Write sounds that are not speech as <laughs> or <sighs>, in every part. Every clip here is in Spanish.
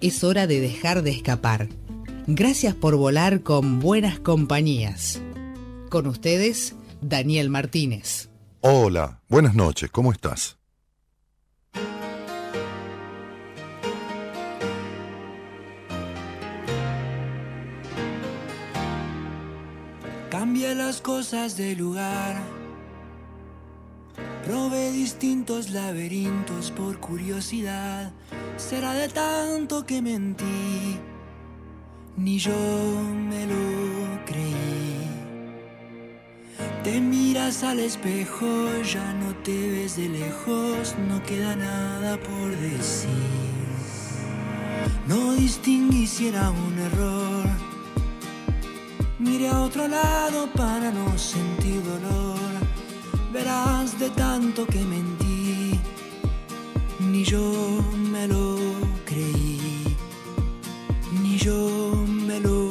es hora de dejar de escapar. Gracias por volar con buenas compañías. Con ustedes, Daniel Martínez. Hola, buenas noches, ¿cómo estás? Cambia las cosas de lugar. Probé distintos laberintos por curiosidad será de tanto que mentí, ni yo me lo creí. Te miras al espejo, ya no te ves de lejos, no queda nada por decir. No distinguí si era un error. Mire a otro lado para no sentir dolor. Verás de tanto que mentí ni yo me lo creí, ni yo me lo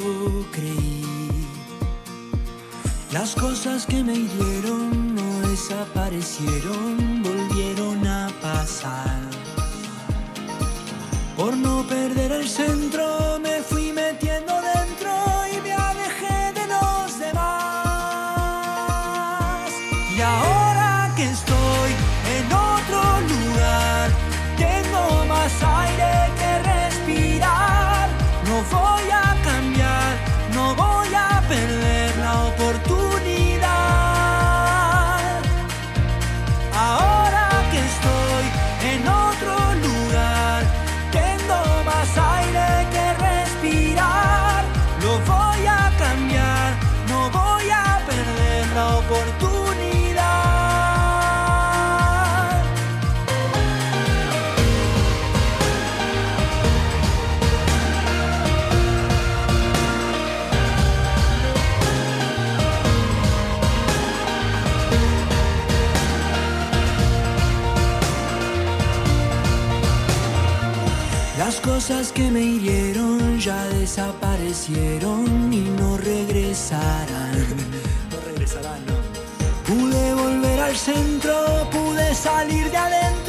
creí. Las cosas que me hirieron no desaparecieron, volvieron a pasar. Por no perder el centro me fui metiendo dentro cosas que me hirieron ya desaparecieron y no regresarán. <laughs> No regresarán, no. Pude volver al centro, pude salir de adentro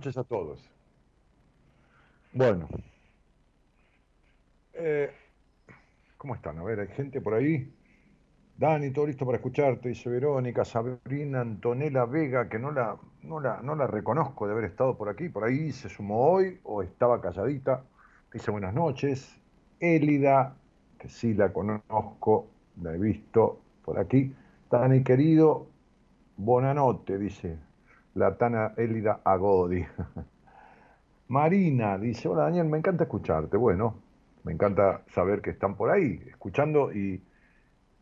noches a todos. Bueno. Eh, ¿Cómo están? A ver, ¿hay gente por ahí? Dani, todo listo para escucharte, dice Verónica, Sabrina, Antonella Vega, que no la, no la, no la reconozco de haber estado por aquí, por ahí se sumó hoy o estaba calladita, dice buenas noches. Élida, que sí la conozco, la he visto por aquí. Dani querido, Bonanote, dice la Tana Élida Agodi. <laughs> Marina dice, hola Daniel, me encanta escucharte. Bueno, me encanta saber que están por ahí, escuchando y,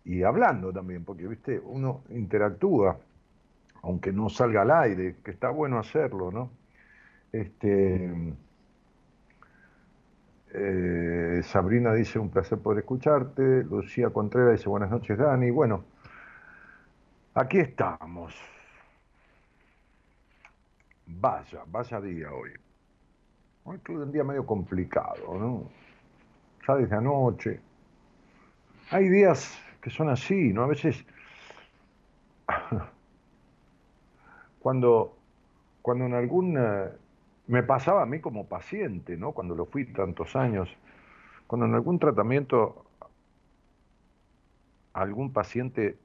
y hablando también, porque, viste, uno interactúa, aunque no salga al aire, que está bueno hacerlo, ¿no? Este, eh, Sabrina dice, un placer poder escucharte. Lucía Contreras dice, buenas noches, Dani. Bueno, aquí estamos. Vaya, vaya día hoy. Hoy tuve un día medio complicado, ¿no? Ya desde anoche. Hay días que son así, ¿no? A veces, <laughs> cuando, cuando en algún... Eh, me pasaba a mí como paciente, ¿no? Cuando lo fui tantos años, cuando en algún tratamiento algún paciente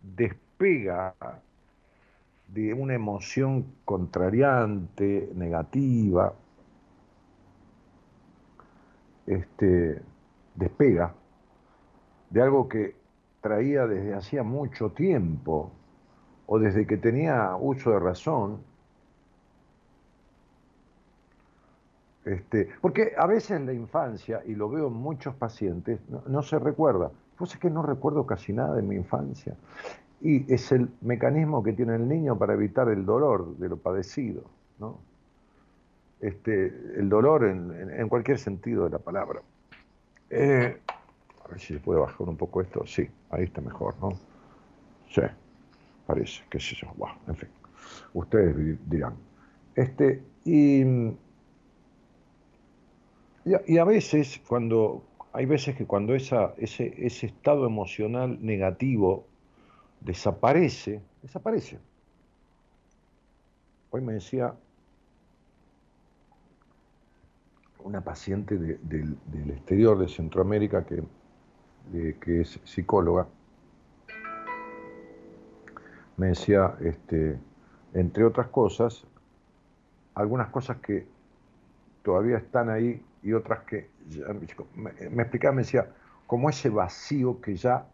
despega de una emoción contrariante, negativa, este, despega de algo que traía desde hacía mucho tiempo o desde que tenía uso de razón. Este, porque a veces en la infancia, y lo veo en muchos pacientes, no, se recuerda. Pues es que no recuerdo casi nada de mi infancia. Y es el mecanismo que tiene el niño para evitar el dolor de lo padecido, ¿no? Este, el dolor en, cualquier sentido de la palabra. Eh, a ver si se puede bajar un poco esto. Sí, ahí está mejor, ¿no? Sí, parece, qué sé yo. en fin, ustedes dirán. Este, y, y, a, veces, cuando, hay veces que cuando esa, ese, ese estado emocional negativo desaparece, desaparece. Hoy me decía una paciente del exterior de Centroamérica que, que es psicóloga, me decía, este, entre otras cosas, algunas cosas que todavía están ahí y otras que me, me, explicaba, me decía, como ese vacío que ya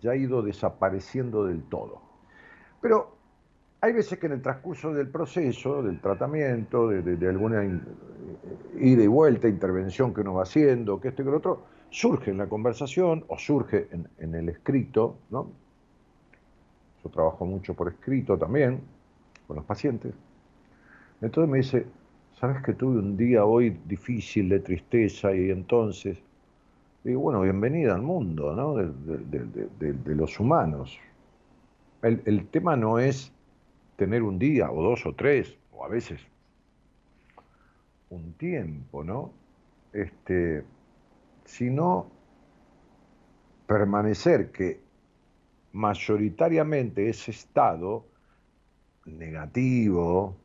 ya ha ido desapareciendo del todo. Pero hay veces que en el transcurso del proceso, del tratamiento, de, alguna ida y vuelta, intervención que uno va haciendo, que esto y que lo otro, surge en la conversación o surge en, el escrito, ¿no? Yo trabajo mucho por escrito también, con los pacientes. Entonces me dice, ¿sabes que tuve un día hoy difícil de tristeza y entonces y bueno, bienvenida al mundo ¿no? de, los humanos. El, tema no es tener un día o dos o tres, o a veces un tiempo, ¿no? Este, sino permanecer que mayoritariamente ese estado negativo,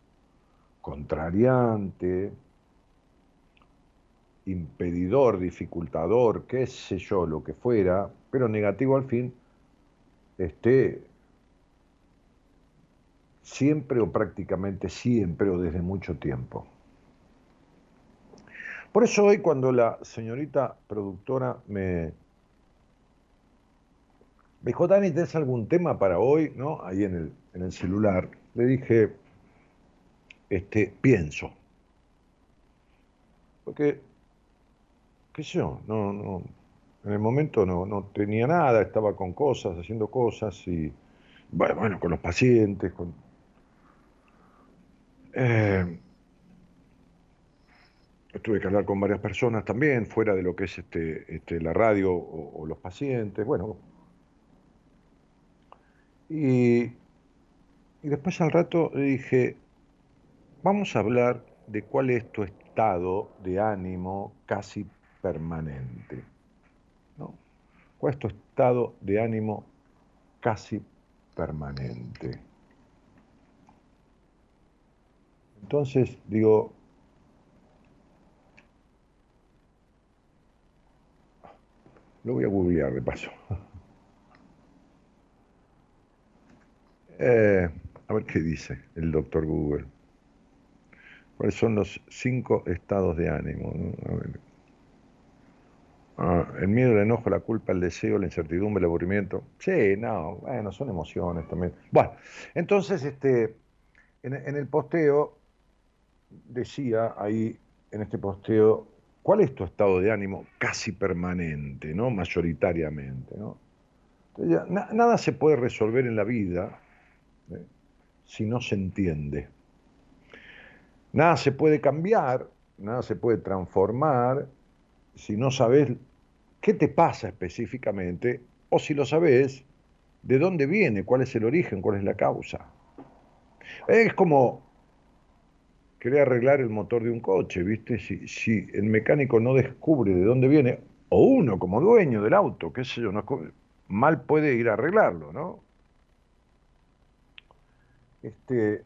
contrariante, impedidor, dificultador, qué sé yo, lo que fuera, pero negativo al fin, esté siempre o prácticamente siempre o desde mucho tiempo. Por eso hoy cuando la señorita productora me, dijo, Dani, ¿tienes algún tema para hoy? ¿No? Ahí en el, en el celular. Le dije, este, pienso. Porque qué sé yo, no, no, en el momento no, no tenía nada, estaba con cosas, haciendo cosas y, bueno, con los pacientes, con... Eh, tuve que hablar con varias personas también, fuera de lo que es este, este la radio o, los pacientes, bueno. Y, y después al rato dije, vamos a hablar de cuál es tu estado de ánimo casi permanente. ¿no? ¿Cuál es tu estado de ánimo casi permanente? Entonces digo, lo voy a googlear de paso. <laughs> Eh, a ver qué dice el doctor Google. ¿Cuáles son los cinco estados de ánimo? A ver. El miedo, el enojo, la culpa, el deseo, la incertidumbre, el aburrimiento. Sí, no, bueno, son emociones también. Bueno, entonces, este, en, el posteo decía ahí, en este posteo, ¿cuál es tu estado de ánimo casi permanente, ¿no? mayoritariamente? ¿no? nada se puede resolver en la vida ¿eh? si no se entiende. Nada se puede cambiar, nada se puede transformar si no sabes qué te pasa específicamente o si lo sabes, de dónde viene, cuál es el origen, cuál es la causa. Es como querer arreglar el motor de un coche, ¿viste? Si, el mecánico no descubre de dónde viene, o uno como dueño del auto, qué sé yo, no, mal puede ir a arreglarlo, ¿no? Este,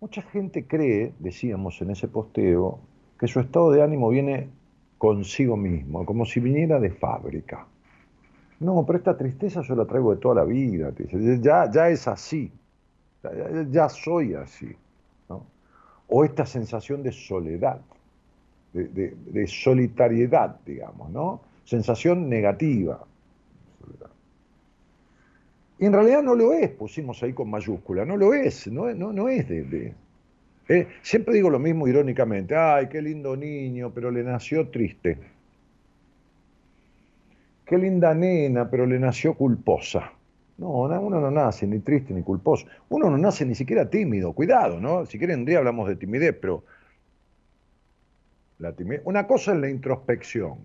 mucha gente cree, decíamos en ese posteo, que su estado de ánimo viene consigo mismo, como si viniera de fábrica. No, pero esta tristeza yo la traigo de toda la vida, ya, ya es así, ya, soy así. O esta sensación de soledad, de, de solitariedad, digamos, ¿no? Sensación negativa. Y en realidad no lo es, pusimos ahí con mayúscula, no lo es, no, no, no es de... ¿eh? siempre digo lo mismo irónicamente, ay, qué lindo niño, pero le nació triste. Qué linda nena, pero le nació culposa. No, uno no nace ni triste ni culposo. Uno no nace ni siquiera tímido. Cuidado, ¿no? Si quieren un día hablamos de timidez, pero la timidez... una cosa es la introspección.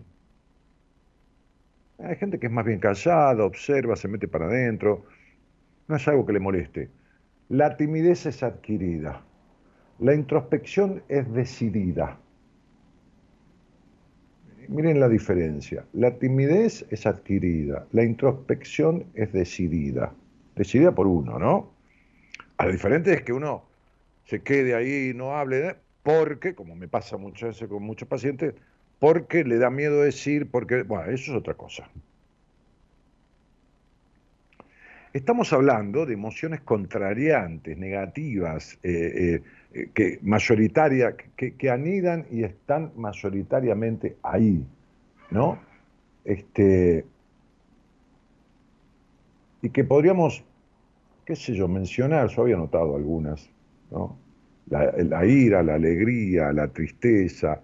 Hay gente que es más bien callada, observa, se mete para adentro. No es algo que le moleste. La timidez es adquirida. La introspección es decidida. Miren la diferencia. La timidez es adquirida. La introspección es decidida. Decidida por uno, ¿no? A lo diferente es que uno se quede ahí y no hable, porque, como me pasa muchas veces con muchos pacientes, porque le da miedo decir, porque, bueno, eso es otra cosa. Estamos hablando de emociones contrariantes, negativas, eh, eh, que mayoritaria, que, anidan y están mayoritariamente ahí, ¿no? Este, y que podríamos, qué sé yo, mencionar, yo había notado algunas, la ira, la alegría, la tristeza,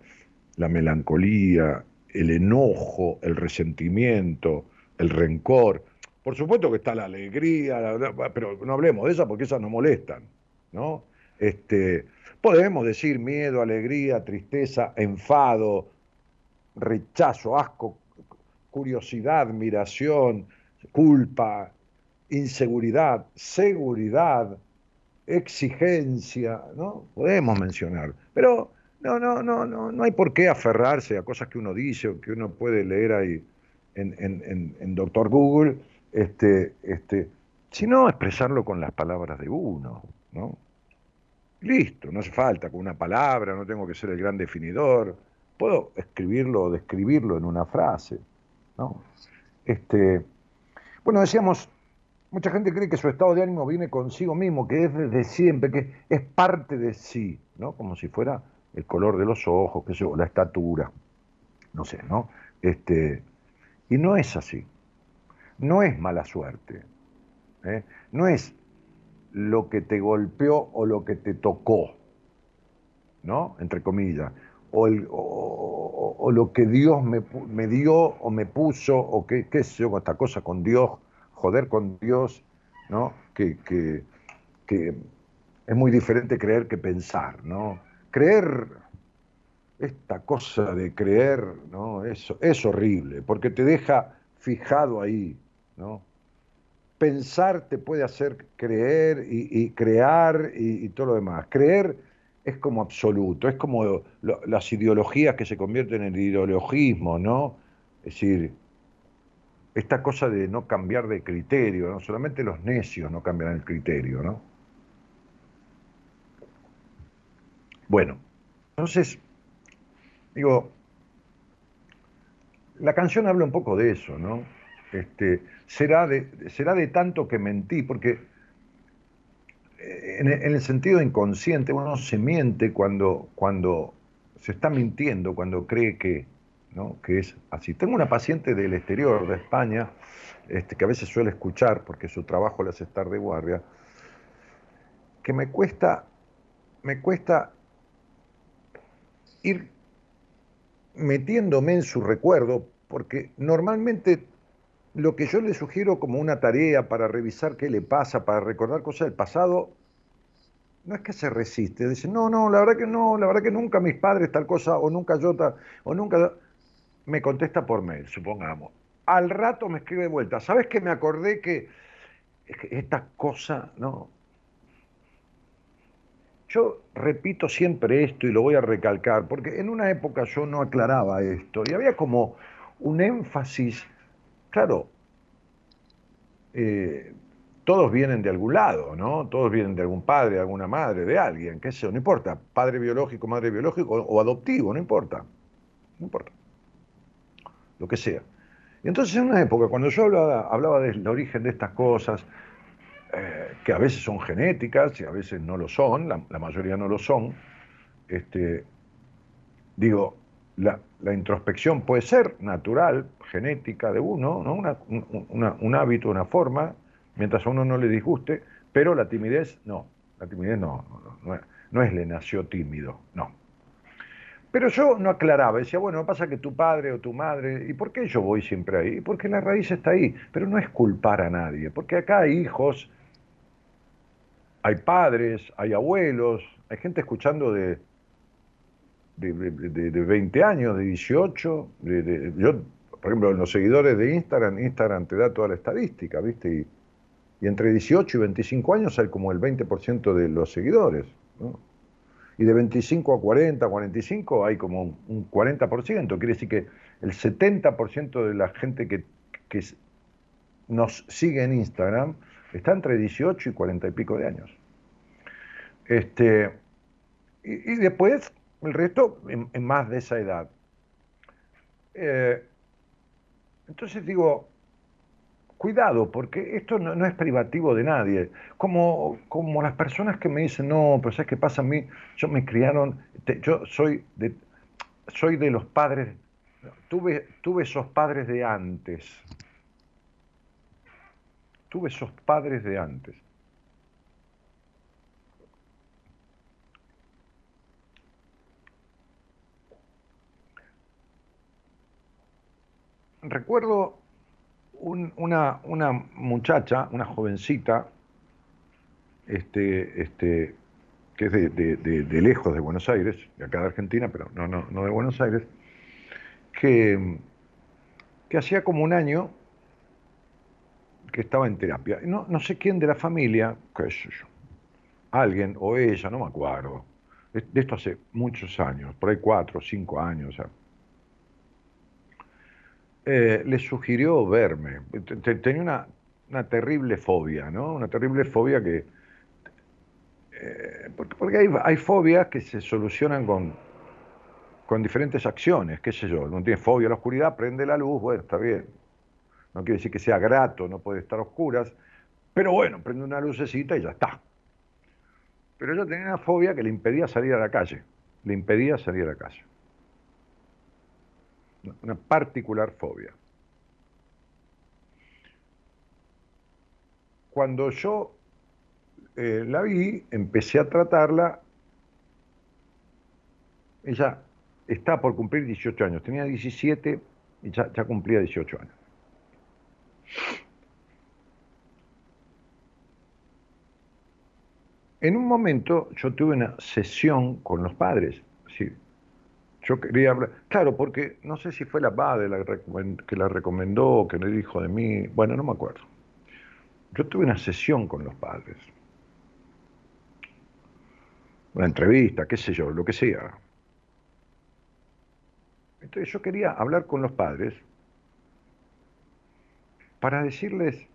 la melancolía, el enojo, el resentimiento, el rencor. Por supuesto que está la alegría, pero no hablemos de esas porque esas nos molestan, ¿no? Este, podemos decir miedo, alegría, tristeza, enfado, rechazo, asco, curiosidad, admiración, culpa, inseguridad, seguridad, exigencia, ¿no? Podemos mencionar, pero no, no, no, no, no hay por qué aferrarse a cosas que uno dice o que uno puede leer ahí en, en, en, Doctor Google, este, este, sino expresarlo con las palabras de uno, ¿no? Listo, no hace falta con una palabra, no tengo que ser el gran definidor, puedo escribirlo o describirlo en una frase, ¿no? Este, bueno, decíamos, mucha gente cree que su estado de ánimo viene consigo mismo, que es desde siempre, que es parte de sí, ¿no? Como si fuera el color de los ojos, sé la estatura, no sé, ¿no? Este, y no es así. No es mala suerte. ¿eh? No es lo que te golpeó o lo que te tocó, ¿no? Entre comillas. O, lo que Dios me, me, dio o me puso, o qué, qué sé yo, esta cosa con Dios, joder con Dios, ¿no? Que, que, que es muy diferente creer que pensar, ¿no? creer, esta cosa de creer, ¿no? Eso es horrible, porque te deja fijado ahí, ¿no? Pensar te puede hacer creer y, crear y, todo lo demás. Creer es como absoluto, es como las ideologías que se convierten en ideologismo, ¿no? Es decir, esta cosa de no cambiar de criterio, no solamente los necios no cambian el criterio, ¿no? Bueno, entonces, digo, la canción habla un poco de eso, ¿no? Este, será, de, tanto que mentí, porque en, el sentido inconsciente uno se miente cuando, se está mintiendo, cuando cree que, es así. Tengo una paciente del exterior, de España, este, que a veces suele escuchar, porque su trabajo le hace estar de guardia, que me cuesta ir metiéndome en su recuerdo, porque normalmente lo que yo le sugiero como una tarea para revisar qué le pasa, para recordar cosas del pasado, no es que se resiste, dice, no, no, la verdad que no, la verdad que nunca mis padres tal cosa, o nunca yo tal, o nunca, me contesta por mail, supongamos. Al rato me escribe de vuelta, ¿sabes que me acordé que esta cosa, no? Yo repito siempre esto y lo voy a recalcar, porque en una época yo no aclaraba esto y había como un énfasis, claro, eh, todos vienen de algún lado, ¿no? Todos vienen de algún padre, de alguna madre, de alguien, qué sé yo, no importa, padre biológico, madre biológico o, adoptivo, no importa, no importa, lo que sea. Y entonces en una época, cuando yo hablaba, del origen de estas cosas, eh, que a veces son genéticas y a veces no lo son, la, mayoría no lo son, este, digo, la, introspección puede ser natural, genética de uno, ¿no? un hábito, una forma, mientras a uno no le disguste, pero la timidez no, la timidez no, no, no, es le nació tímido, no. Pero yo no aclaraba, decía, bueno, pasa que tu padre o tu madre, ¿y por qué yo voy siempre ahí? Porque la raíz está ahí, pero no es culpar a nadie, porque acá hay hijos, hay padres, hay abuelos, hay gente escuchando de, de, de, 20 años, de 18, yo, por ejemplo, en los seguidores de Instagram, Instagram te da toda la estadística, ¿viste? Y, entre 18 y 25 años hay como el 20% de los seguidores. Y de 25 a 40, 45 hay como un 40%. Quiere decir que el 70% de la gente que, nos sigue en Instagram está entre 18 y 40 y pico de años. Este, y, después el resto en, más de esa edad. Eh, entonces digo, cuidado, porque esto no, es privativo de nadie. Como, como las personas que me dicen, no, pero ¿sabes qué pasa a mí? Yo me criaron, yo soy de, soy de los padres, tuve, tuve esos padres de antes. Tuve esos padres de antes. Recuerdo una, muchacha, una jovencita, este, este, que es de, lejos de Buenos Aires, de acá de Argentina, pero no, no, no de Buenos Aires, que, hacía como un año que estaba en terapia. No, sé quién de la familia, qué sé alguien o ella, no me acuerdo, de esto hace muchos años, por ahí cuatro o cinco años, eh, le sugirió verme. Tenía una, terrible fobia, ¿no? Una terrible fobia que... Eh, porque, hay, hay, fobias que se solucionan con, con diferentes acciones, qué sé yo. No tiene fobia a la oscuridad, prende la luz, bueno, está bien. No quiere decir que sea grato, no puede estar a oscuras, pero bueno, prende una lucecita y ya está. Pero yo tenía una fobia que le impedía salir a la calle, le impedía salir a la calle una particular fobia. Cuando yo eh, la vi, empecé a tratarla, ella está por cumplir 18 años, tenía 17 y ya, ya cumplía 18 años. En un momento yo tuve una sesión con los padres, yo quería hablar, claro, porque no sé si fue la padre que la recomendó, que le dijo de mí, bueno, no me acuerdo. Yo tuve una sesión con los padres, una entrevista, qué sé yo, lo que sea. Entonces yo quería hablar con los padres para decirles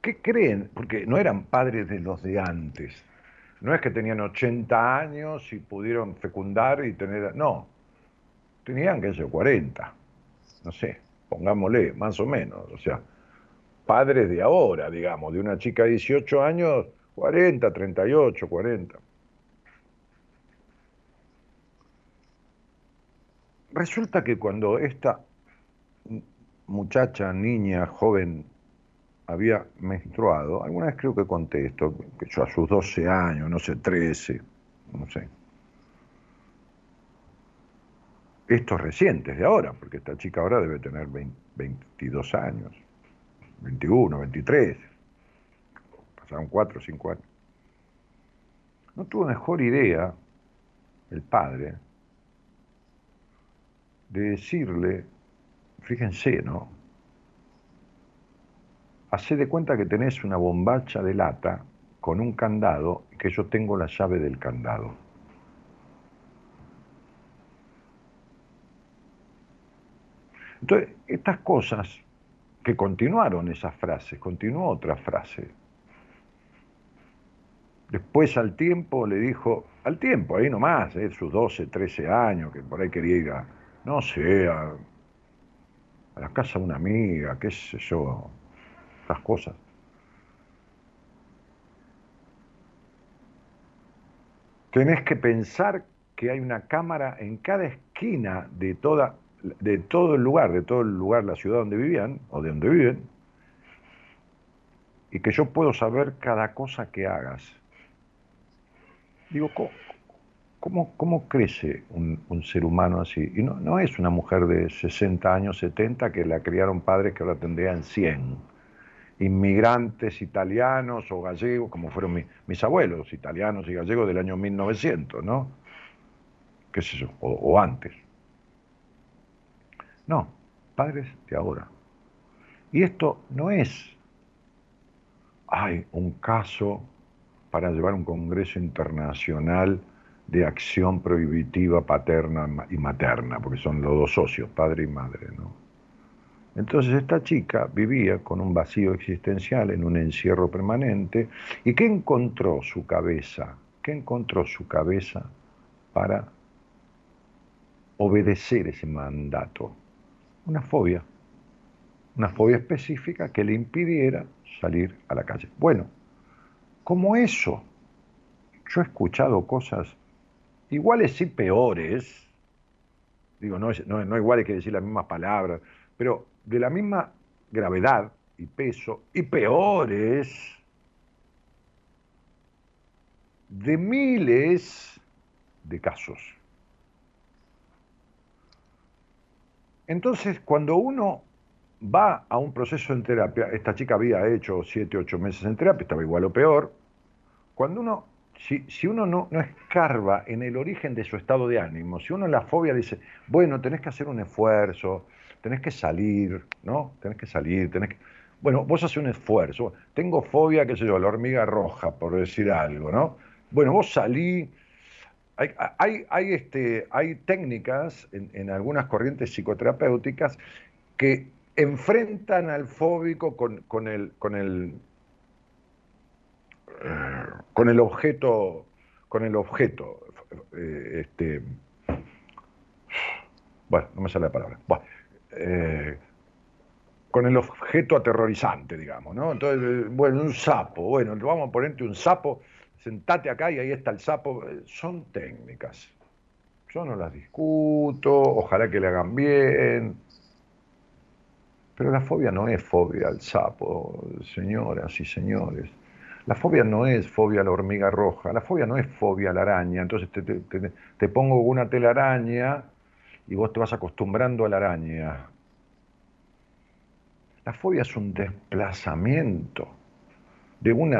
qué creen, porque no eran padres de los de antes, no es que tenían 80 años y pudieron fecundar y tener... No, tenían, que ser 40, no sé, pongámosle, más o menos. O sea, padres de ahora, digamos, de una chica de 18 años, 40, 38, 40. Resulta que cuando esta muchacha, niña, joven, había menstruado, alguna vez creo que conté esto, que yo a sus 12 años, no sé, 13, no sé. Estos recientes de ahora, porque esta chica ahora debe tener 22 años, 21, 23, pasaron 4 o 5 años. No tuvo mejor idea el padre de decirle, fíjense, ¿no? Hacé de cuenta que tenés una bombacha de lata con un candado y que yo tengo la llave del candado. Entonces, estas cosas que continuaron esas frases, continuó otra frase. Después al tiempo le dijo, al tiempo, ahí nomás, eh, sus 12, 13 años, que por ahí quería ir a, no sé, a, la casa de una amiga, qué sé yo, cosas. Tenés que pensar que hay una cámara en cada esquina de, toda, de todo el lugar, de todo el lugar, la ciudad donde vivían, o de donde viven, y que yo puedo saber cada cosa que hagas. Digo, ¿Cómo, cómo crece un, ser humano así? Y no, no, es una mujer de 60 años, 70, que la criaron padres que ahora tendrían 100. Inmigrantes italianos o gallegos, como fueron mis abuelos, italianos y gallegos del año 1900, ¿no? ¿Qué es eso? O, o antes. No, padres de ahora. Y esto no es, hay un caso para llevar un congreso internacional de acción prohibitiva paterna y materna, porque son los dos socios, padre y madre. ¿no? Entonces esta chica vivía con un vacío existencial, en un encierro permanente, y ¿qué encontró su cabeza? ¿Qué encontró su cabeza para obedecer ese mandato? Una fobia, una fobia específica que le impidiera salir a la calle. Bueno, como eso, yo he escuchado cosas iguales y peores, digo, no, no, no iguales que decir las mismas palabras, pero de la misma gravedad y peso, y peores, de miles de casos. Entonces, cuando uno va a un proceso en terapia, esta chica había hecho siete, ocho meses en terapia, estaba igual o peor, cuando uno si, uno no, no, escarba en el origen de su estado de ánimo, si uno en la fobia dice, bueno, tenés que hacer un esfuerzo, tenés que salir, ¿no? Tenés que salir, tenés que... Bueno, vos haces un esfuerzo. Tengo fobia, qué sé yo, la hormiga roja, por decir algo, ¿no? Bueno, vos salí... Hay, hay, este, hay técnicas en, algunas corrientes psicoterapéuticas que enfrentan al fóbico con, con, el, con el con el objeto, con el objeto, eh, este, bueno, no me sale la palabra, eh, con el objeto aterrorizante, digamos, ¿no? Entonces, bueno, un sapo, bueno, vamos a ponerte un sapo, sentate acá y ahí está el sapo, son técnicas. Yo no las discuto, ojalá que le hagan bien. Pero la fobia no es fobia al sapo, señoras y señores. La fobia no es fobia a la hormiga roja, la fobia no es fobia a la araña. Entonces te, pongo una telaraña y vos te vas acostumbrando a la araña. La fobia es un desplazamiento de un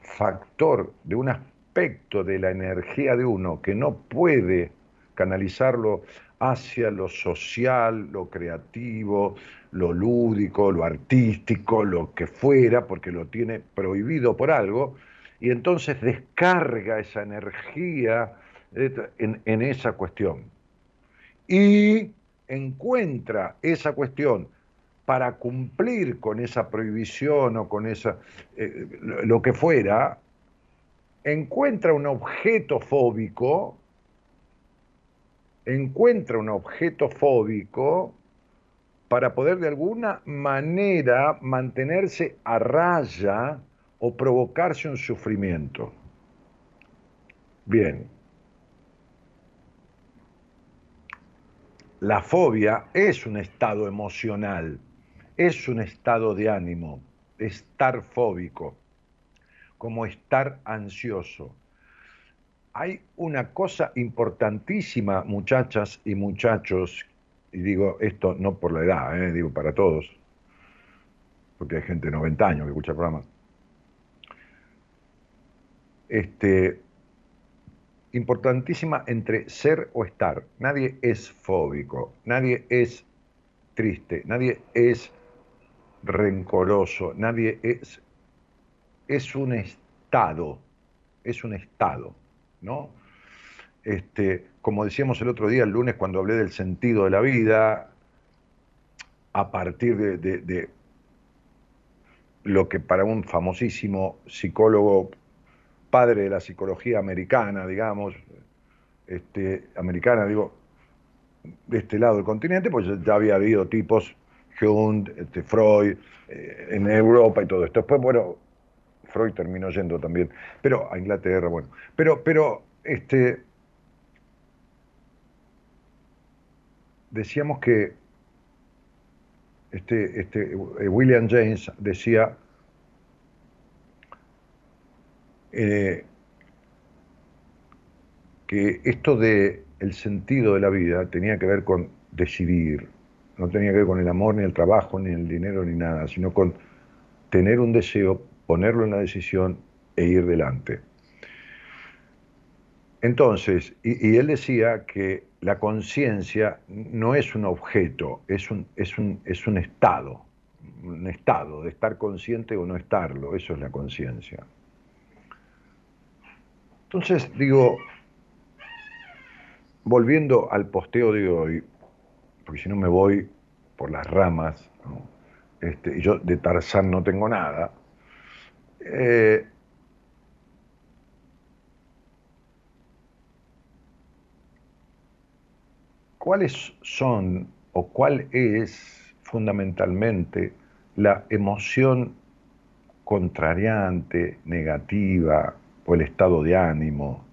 factor, de un aspecto de la energía de uno que no puede canalizarlo hacia lo social, lo creativo, lo lúdico, lo artístico, lo que fuera, porque lo tiene prohibido por algo, y entonces descarga esa energía en, en esa cuestión. Y encuentra esa cuestión para cumplir con esa prohibición o con esa, eh, lo que fuera, encuentra un objeto fóbico encuentra un objeto fóbico para poder de alguna manera mantenerse a raya o provocarse un sufrimiento. Bien. La fobia es un estado emocional, es un estado de ánimo, estar fóbico, como estar ansioso. Hay una cosa importantísima, muchachas y muchachos, y digo esto no por la edad, eh, digo para todos, porque hay gente de 90 años que escucha el programa. Este, importantísima entre ser o estar. Nadie es fóbico, nadie es triste, nadie es rencoroso, nadie es... Es un estado, es un estado, ¿no? Este, como decíamos el otro día, el lunes, cuando hablé del sentido de la vida, a partir de, de lo que para un famosísimo psicólogo padre de la psicología americana, digamos, este, americana, digo, de este lado del continente, pues ya había habido tipos, Jung, este, Freud, eh, en Europa y todo esto. Después, bueno, Freud terminó yendo también, pero a Inglaterra, bueno. Pero, pero, este, decíamos que este, este, eh, William James decía eh, que esto de el sentido de la vida tenía que ver con decidir, no tenía que ver con el amor, ni el trabajo, ni el dinero, ni nada, sino con tener un deseo, ponerlo en la decisión e ir delante. Entonces, y, él decía que la conciencia no es un objeto, es un, es, un, es un estado, un estado de estar consciente o no estarlo, eso es la conciencia. Entonces, digo, volviendo al posteo de hoy, porque si no me voy por las ramas, este, yo de Tarzán no tengo nada, eh, ¿cuáles son o cuál es fundamentalmente la emoción contrariante, negativa, el estado de ánimo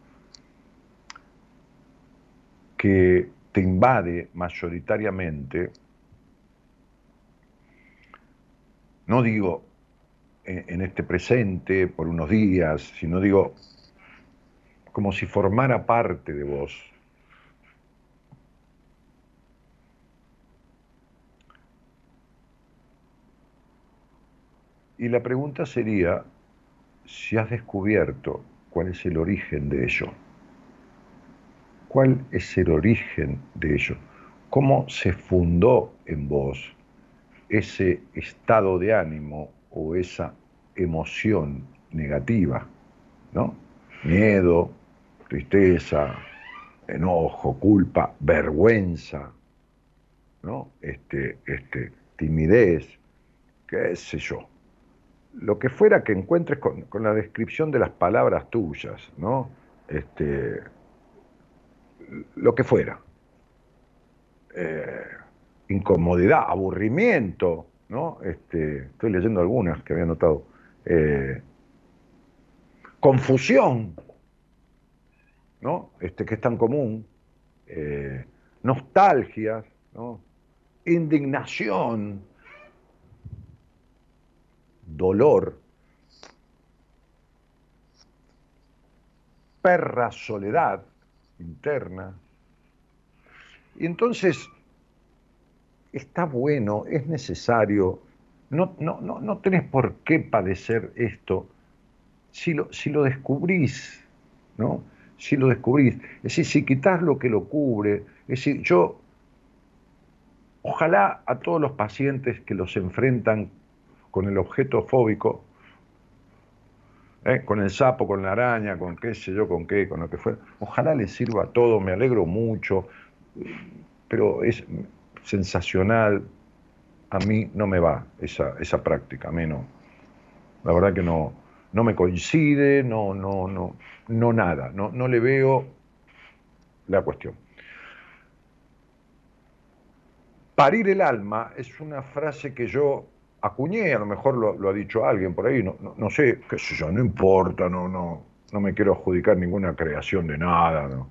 que te invade mayoritariamente, no digo en este presente por unos días, sino digo como si formara parte de vos. Y la pregunta sería, si has descubierto cuál es el origen de ello. ¿Cuál es el origen de ello? ¿Cómo se fundó en vos ese estado de ánimo o esa emoción negativa? ¿No? Miedo, tristeza, enojo, culpa, vergüenza, ¿no? Este, este, timidez, qué sé yo lo que fuera que encuentres con, la descripción de las palabras tuyas, ¿no? Este, lo que fuera. Eh, incomodidad, aburrimiento, ¿no? Este, estoy leyendo algunas que había notado. Eh, confusión, ¿no? Este, que es tan común. Eh, nostalgia, ¿no? Indignación, dolor, perra soledad interna. Y entonces está bueno, es necesario, no, no, no, no tenés por qué padecer esto si lo, si lo descubrís, ¿no? Si lo descubrís. Es decir, si quitas lo que lo cubre, es decir, yo, ojalá a todos los pacientes que los enfrentan con el objeto fóbico, ¿eh? con el sapo, con la araña, con qué sé yo, con qué, con lo que fuera. Ojalá les sirva todo, me alegro mucho, pero es sensacional. A mí no me va esa, esa práctica, a mí no. La verdad que no, no me coincide, no, no, no, no nada, no, no le veo la cuestión. Parir el alma es una frase que yo acuñé, a lo mejor lo, ha dicho alguien por ahí, no, no, sé, qué sé yo, no importa, no, no, no me quiero adjudicar ninguna creación de nada, ¿no?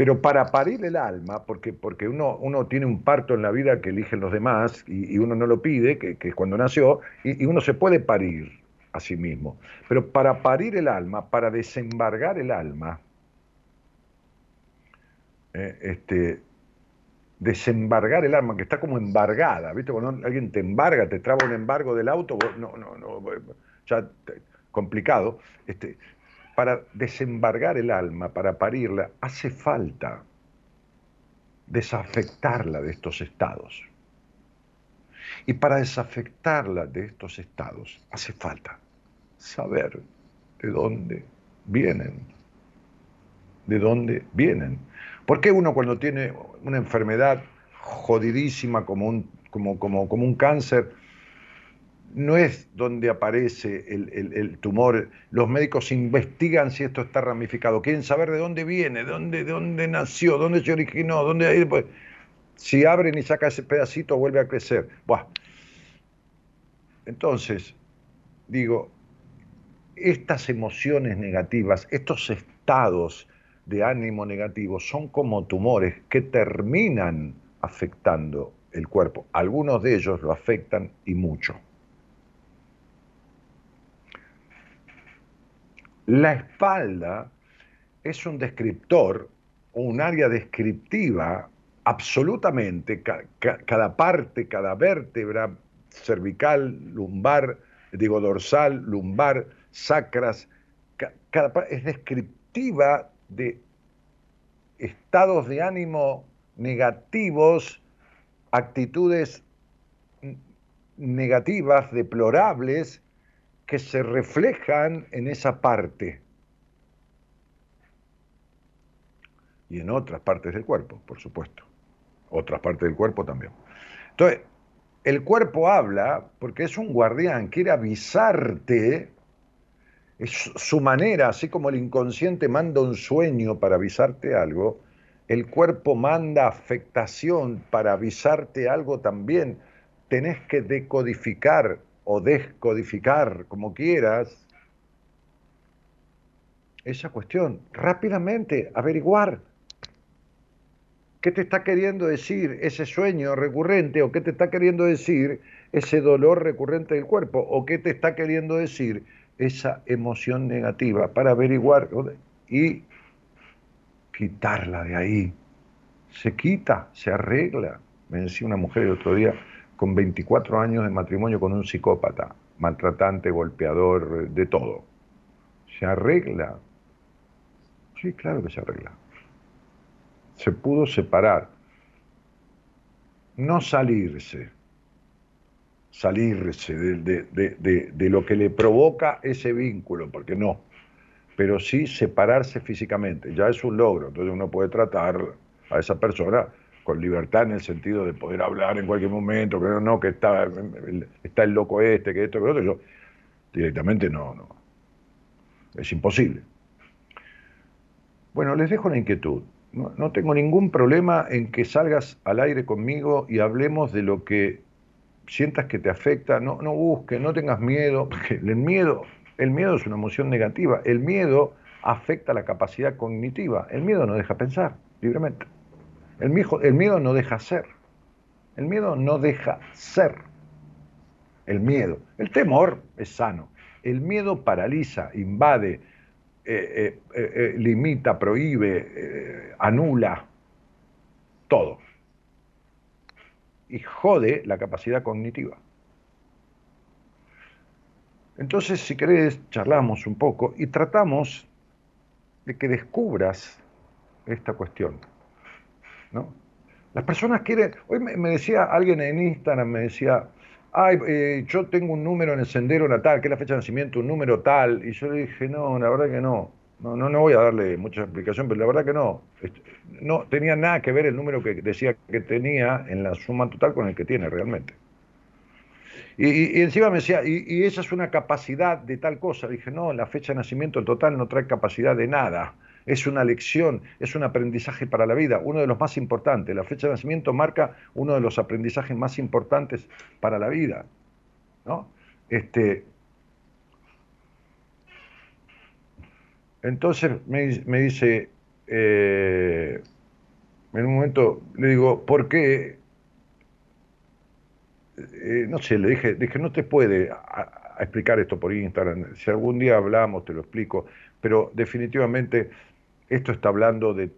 Pero para parir el alma, porque, porque uno, uno tiene un parto en la vida que eligen los demás y, uno no lo pide, que, es cuando nació, y, uno se puede parir a sí mismo. Pero para parir el alma, para desembargar el alma, eh, este, desembargar el alma, que está como embargada, ¿viste? Cuando alguien te embarga, te traba un embargo del auto, no, no, no, ya complicado. Este, para desembargar el alma, para parirla, hace falta desafectarla de estos estados. Y para desafectarla de estos estados hace falta saber de dónde vienen. De dónde vienen. ¿Por qué uno cuando tiene una enfermedad jodidísima como un, como, como, como un cáncer, no es donde aparece el, tumor. Los médicos investigan si esto está ramificado, quieren saber de dónde viene, de dónde, de dónde nació, dónde se originó, dónde... Pues, si abren y saca ese pedacito, vuelve a crecer. Entonces, digo, estas emociones negativas, estos estados de ánimo negativos son como tumores que terminan afectando el cuerpo. Algunos de ellos lo afectan y mucho. La espalda es un descriptor o un área descriptiva absolutamente, cada parte, cada vértebra cervical, lumbar, digo dorsal, lumbar, sacras, es descriptiva de estados de ánimo negativos, actitudes negativas, deplorables, que se reflejan en esa parte y en otras partes del cuerpo, por supuesto. Otras partes del cuerpo también. Entonces, el cuerpo habla porque es un guardián, quiere avisarte, es su manera, así como el inconsciente manda un sueño para avisarte algo, el cuerpo manda afectación para avisarte algo también. Tenés que decodificar o descodificar, como quieras, esa cuestión. Rápidamente, averiguar qué te está queriendo decir ese sueño recurrente o qué te está queriendo decir ese dolor recurrente del cuerpo o qué te está queriendo decir esa emoción negativa para averiguar y quitarla de ahí. Se quita, se arregla. Me decía una mujer el otro día, con 24 años de matrimonio con un psicópata, maltratante, golpeador, de todo. ¿Se arregla? Sí, claro que se arregla. Se pudo separar. No salirse, salirse de, lo que le provoca ese vínculo, porque no, pero sí separarse físicamente, ya es un logro, entonces uno puede tratar a esa persona con libertad en el sentido de poder hablar en cualquier momento, que no, no que está, está el loco este, que esto, que otro, directamente no, no. Es imposible. Bueno, les dejo la inquietud. No, tengo ningún problema en que salgas al aire conmigo y hablemos de lo que sientas que te afecta. No, no busques, no tengas miedo, <laughs> porque el miedo, el miedo es una emoción negativa. El miedo afecta la capacidad cognitiva. El miedo no deja pensar libremente. El miedo, el miedo no deja ser. El miedo no deja ser. El miedo. El temor es sano. El miedo paraliza, invade, eh, eh, eh, limita, prohíbe, anula todo. Y jode la capacidad cognitiva. Entonces, si querés, charlamos un poco y tratamos de que descubras esta cuestión. ¿no? Las personas quieren, hoy me, decía alguien en Instagram, me decía, ay, eh, yo tengo un número en el sendero natal, que es la fecha de nacimiento, un número tal, y yo le dije, no, la verdad que no, no, no, no voy a darle mucha explicación, pero la verdad que no, no tenía nada que ver el número que decía que tenía en la suma total con el que tiene realmente. Y, encima me decía, y, y, esa es una capacidad de tal cosa. Dije, no, la fecha de nacimiento total no trae capacidad de nada es una lección, es un aprendizaje para la vida, uno de los más importantes. La fecha de nacimiento marca uno de los aprendizajes más importantes para la vida. ¿no? Este, entonces me, dice, eh, en un momento le digo, ¿por qué? Eh, no sé, le dije, dije, no te puede explicar esto por Instagram. Si algún día hablamos, te lo explico. Pero definitivamente esto está hablando de,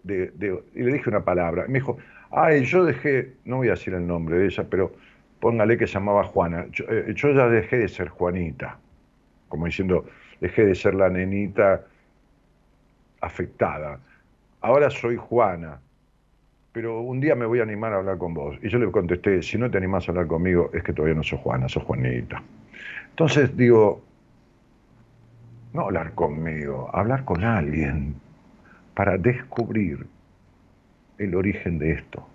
Y le dije una palabra. Me dijo, ay, yo dejé, no voy a decir el nombre de ella, pero póngale que se llamaba Juana. Yo, eh, yo ya dejé de ser Juanita. Como diciendo, dejé de ser la nenita afectada. Ahora soy Juana, pero un día me voy a animar a hablar con vos. Y yo le contesté, si no te animás a hablar conmigo, es que todavía no sos Juana, sos Juanita. Entonces digo, no hablar conmigo, hablar con alguien para descubrir el origen de esto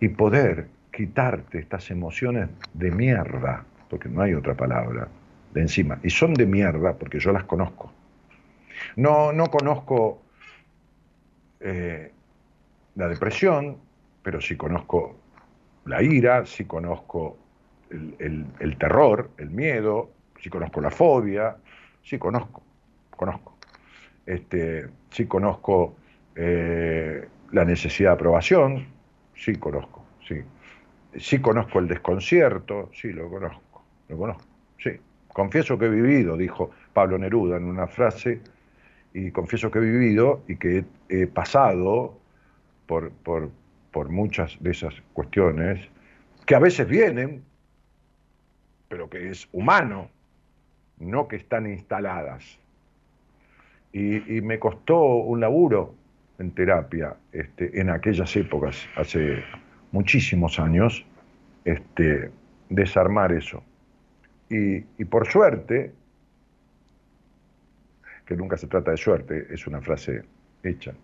y poder quitarte estas emociones de mierda, porque no hay otra palabra, de encima. Y son de mierda porque yo las conozco. No, no conozco eh, la depresión, pero sí conozco la ira, sí conozco el, terror, el miedo, sí conozco la fobia, sí conozco, conozco. Este, sí conozco eh, la necesidad de aprobación, sí conozco, sí. Sí conozco el desconcierto, sí lo conozco, lo conozco, sí. Confieso que he vivido, dijo Pablo Neruda en una frase y confieso que he vivido y que he, pasado por, por, muchas de esas cuestiones que a veces vienen, pero que es humano, no que están instaladas. Y, me costó un laburo en terapia este, en aquellas épocas, hace muchísimos años, este, desarmar eso. Y por suerte, que nunca se trata de suerte, es una frase hecha.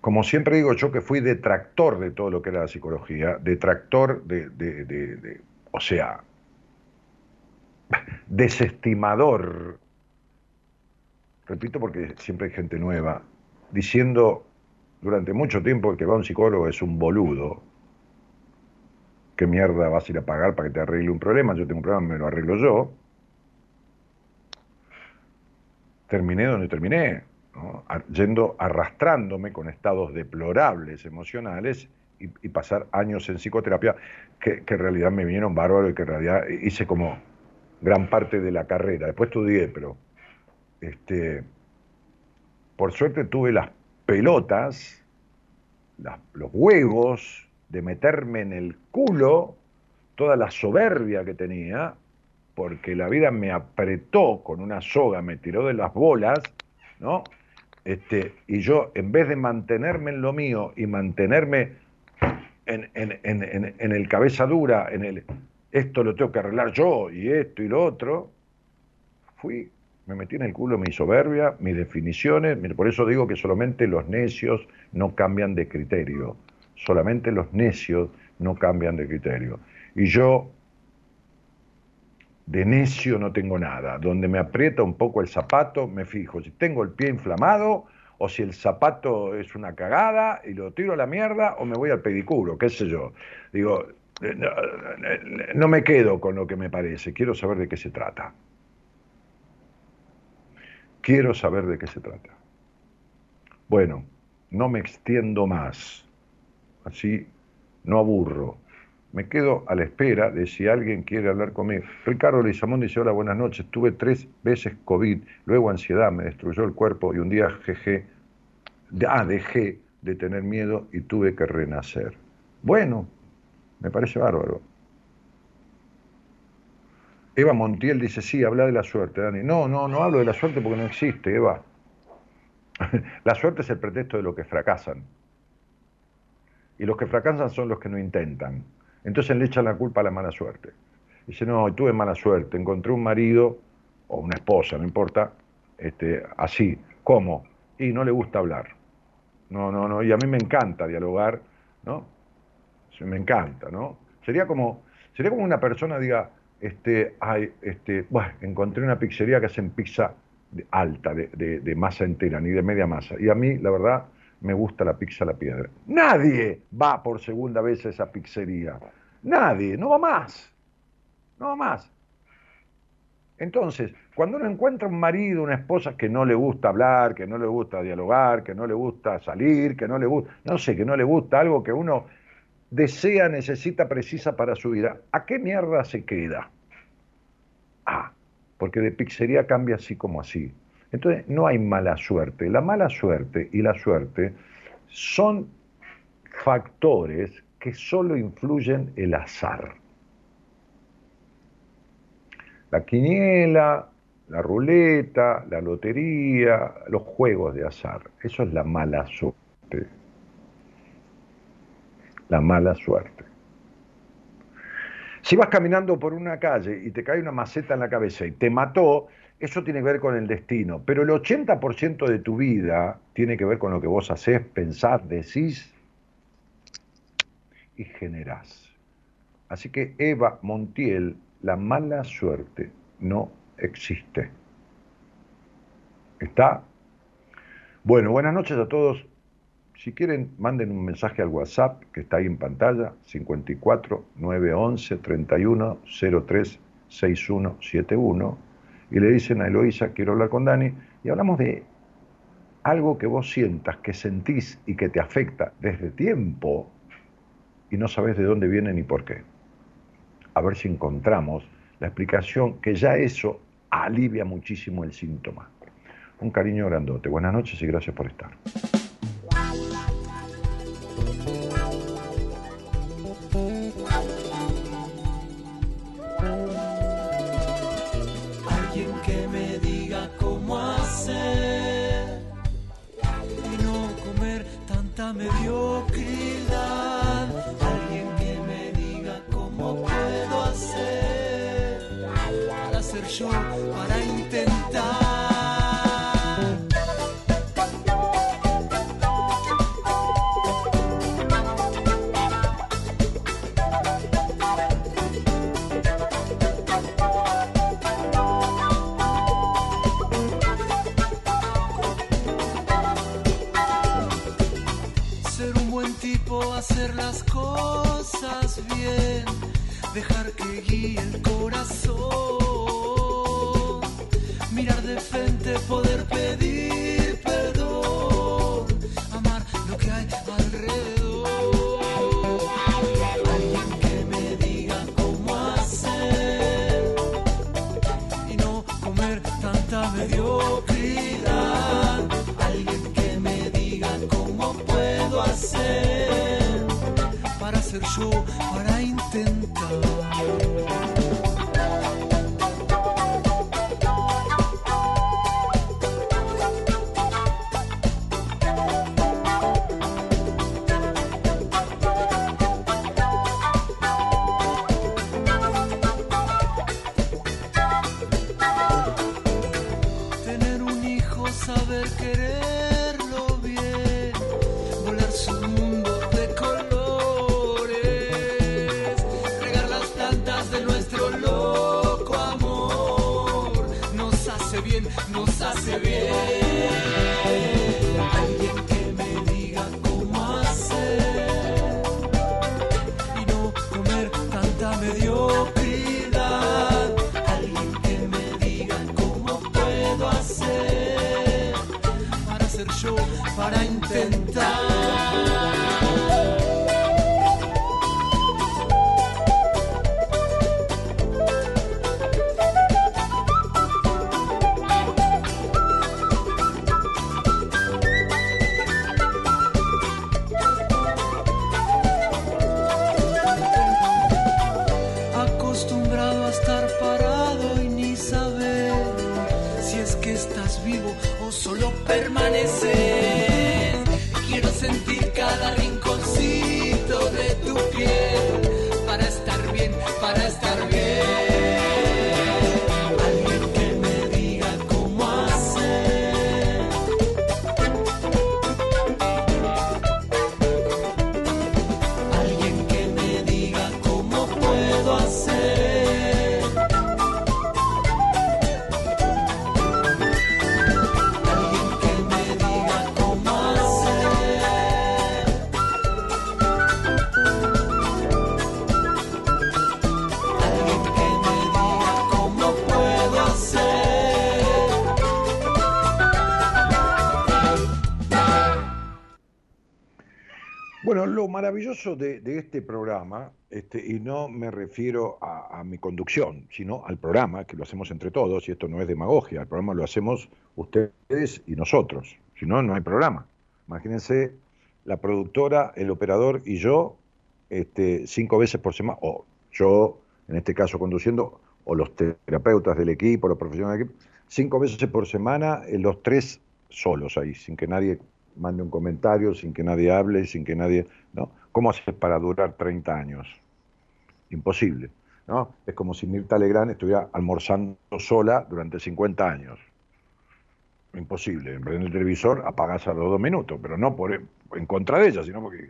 Como siempre digo yo que fui detractor de todo lo que era la psicología, detractor de, o sea, <laughs> desestimador, repito porque siempre hay gente nueva, diciendo durante mucho tiempo que va a un psicólogo es un boludo, ¿qué mierda vas a ir a pagar para que te arregle un problema? Yo tengo un problema, me lo arreglo yo terminé donde terminé, yendo arrastrándome con estados deplorables emocionales y, pasar años en psicoterapia que, en realidad me vinieron bárbaros y que en realidad hice como gran parte de la carrera. Después estudié, pero este, por suerte tuve las pelotas, los huevos de meterme en el culo toda la soberbia que tenía porque la vida me apretó con una soga, me tiró de las bolas, ¿no? Este, y yo, en vez de mantenerme en lo mío y mantenerme en, el cabeza dura, en el esto lo tengo que arreglar yo y esto y lo otro, fui, me metí en el culo mi soberbia, mis definiciones, por eso digo que solamente los necios no cambian de criterio, solamente los necios no cambian de criterio. Y yo de necio no tengo nada. Donde me aprieta un poco el zapato, me fijo si tengo el pie inflamado o si el zapato es una cagada y lo tiro a la mierda o me voy al pedicuro, qué sé yo. Digo, eh, no, me quedo con lo que me parece, quiero saber de qué se trata. Quiero saber de qué se trata. Bueno, no me extiendo más. Así no aburro. Me quedo a la espera de si alguien quiere hablar conmigo. Ricardo Lizamón dice, hola, buenas noches. Tuve tres veces COVID, luego ansiedad, me destruyó el cuerpo y un día jeje, ah, dejé de tener miedo y tuve que renacer. Bueno, me parece bárbaro. Eva Montiel dice, sí, habla de la suerte, Dani. No, no, no hablo de la suerte porque no existe, Eva. <laughs> la suerte es el pretexto de los que fracasan. Y los que fracasan son los que no intentan. Entonces le echan la culpa a la mala suerte. Dice, no, tuve mala suerte, encontré un marido o una esposa, no importa, este, así. ¿Cómo? Y no le gusta hablar. No, no, no, y a mí me encanta dialogar, ¿no? Me encanta, ¿no? Sería como, sería como una persona diga, este, ay, este, bueno, encontré una pizzería que hacen pizza alta, de, de, masa entera, ni de media masa. Y a mí, la verdad, me gusta la pizza a la piedra. Nadie va por segunda vez a esa pizzería. Nadie, no va más. No va más. Entonces, cuando uno encuentra un marido, una esposa que no le gusta hablar, que no le gusta dialogar, que no le gusta salir, que no le gusta, no sé, que no le gusta algo que uno desea, necesita, precisa para su vida, ¿a qué mierda se queda? Ah, porque de pizzería cambia así como así. Entonces no hay mala suerte. La mala suerte y la suerte son factores que solo influyen el azar. La quiniela, la ruleta, la lotería, los juegos de azar. Eso es la mala suerte. La mala suerte. Si vas caminando por una calle y te cae una maceta en la cabeza y te mató, eso tiene que ver con el destino. Pero el 80% de tu vida tiene que ver con lo que vos haces, pensás, decís y generás. Así que Eva Montiel, la mala suerte no existe. ¿Está? Bueno, buenas noches a todos. Si quieren, manden un mensaje al WhatsApp que está ahí en pantalla, 54 911 31 03 6171, y le dicen a Eloisa, quiero hablar con Dani, y hablamos de algo que vos sientas, que sentís y que te afecta desde tiempo y no sabes de dónde viene ni por qué. A ver si encontramos la explicación que ya eso alivia muchísimo el síntoma. Un cariño grandote. Buenas noches y gracias por estar. Mediocridad. Dejar que guíe el corazón, mirar de frente, poder pedir perdón, amar lo que hay alrededor. Alguien que me diga cómo hacer y no comer tanta mediocridad. Alguien que me diga cómo puedo hacer ser yo de, este programa, este, y no me refiero a, mi conducción, sino al programa, que lo hacemos entre todos, y esto no es demagogia, el programa lo hacemos ustedes y nosotros, si no, no hay programa. Imagínense la productora, el operador y yo, este, cinco veces por semana, o yo, en este caso conduciendo, o los terapeutas del equipo, los profesionales del equipo, cinco veces por semana, eh, los tres solos ahí, sin que nadie mande un comentario, sin que nadie hable, sin que nadie... ¿no? ¿Cómo haces para durar 30 años? Imposible. ¿no? Es como si Mirta Legrand estuviera almorzando sola durante 50 años. Imposible. En el televisor apagás a los dos minutos, pero no por, en contra de ella, sino porque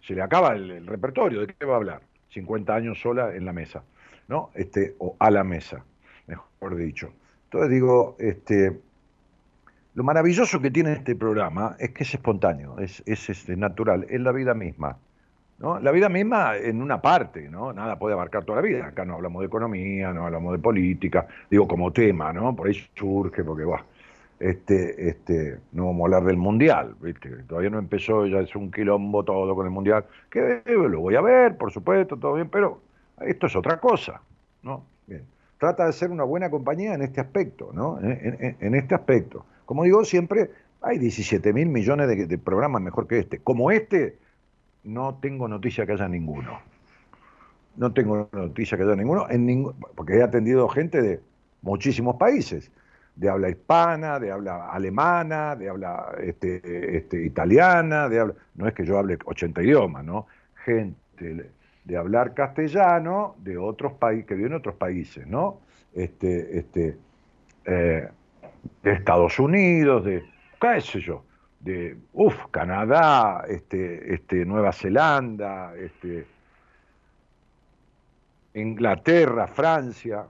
se le acaba el, repertorio. ¿De qué va a hablar? 50 años sola en la mesa, ¿no? Este, o a la mesa, mejor dicho. Entonces digo, este, lo maravilloso que tiene este programa es que es espontáneo, es, es, este, natural, es la vida misma. ¿no? La vida misma en una parte, ¿no? Nada puede abarcar toda la vida. Acá no hablamos de economía, no hablamos de política, digo como tema, ¿no? Por ahí surge, porque va. Este, este, no vamos a hablar del mundial, ¿viste? Todavía no empezó, ya es un quilombo todo con el mundial. Que lo voy a ver, por supuesto, todo bien, pero esto es otra cosa, ¿no? Trata de ser una buena compañía en este aspecto, ¿no? en este aspecto. Como digo siempre, hay 17 mil millones de, programas mejor que este. Como este, no tengo noticia que haya ninguno. No tengo noticia que haya ninguno, en porque he atendido gente de muchísimos países, de habla hispana, de habla alemana, de habla este, este, italiana, de habla, no es que yo hable 80 idiomas, ¿no? Gente de hablar castellano de otros países, que viven en otros países, ¿no? Este, este, eh, de Estados Unidos, de, qué sé yo, de, uff, Canadá, este, este, Nueva Zelanda, este, Inglaterra, Francia.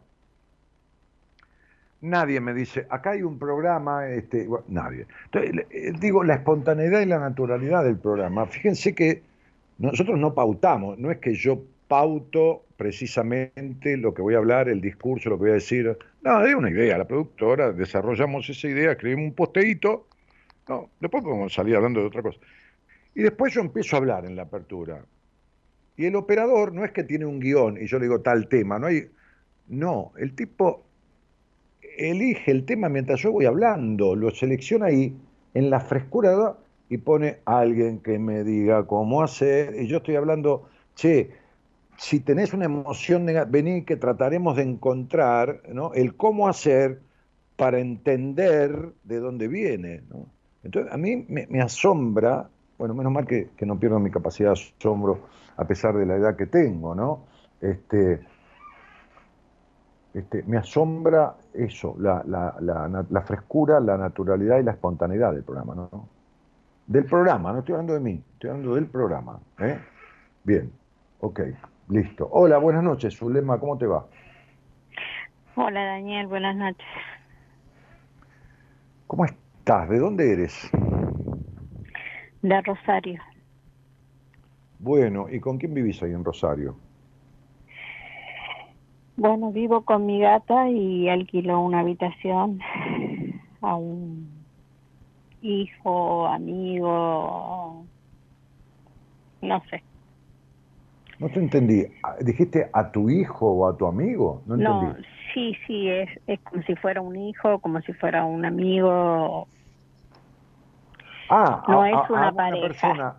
Nadie me dice, acá hay un programa, este, nadie. Entonces, eh, digo, la espontaneidad y la naturalidad del programa. Fíjense que nosotros no pautamos, no es que yo pauto precisamente lo que voy a hablar, el discurso, lo que voy a decir. No, es una idea, la productora, desarrollamos esa idea, escribimos un posteíto, no, después podemos salir hablando de otra cosa. Y después yo empiezo a hablar en la apertura. Y el operador no es que tiene un guion y yo le digo tal tema, no hay. No, el tipo elige el tema mientras yo voy hablando, lo selecciona ahí en la frescura y pone a alguien que me diga cómo hacer. Y yo estoy hablando, che, si tenés una emoción negativa, vení que trataremos de encontrar ¿no? el cómo hacer para entender de dónde viene. ¿no? Entonces, a mí me, asombra, bueno, menos mal que, no pierdo mi capacidad de asombro a pesar de la edad que tengo, ¿no? Este, este, me asombra eso, la, la, frescura, la naturalidad y la espontaneidad del programa, ¿no? Del programa, no estoy hablando de mí, estoy hablando del programa. ¿eh? Bien, ok. Listo. Hola, buenas noches, Zulema, ¿cómo te va? Hola, Daniel, buenas noches. ¿Cómo estás? ¿De dónde eres? De Rosario. Bueno, ¿y con quién vivís ahí en Rosario? Bueno, vivo con mi gata y alquilo una habitación a un hijo, amigo, no sé. No te entendí. ¿Dijiste a tu hijo o a tu amigo? No entendí. sí, sí, es, es como si fuera un hijo, como si fuera un amigo. Ah, no es una, persona.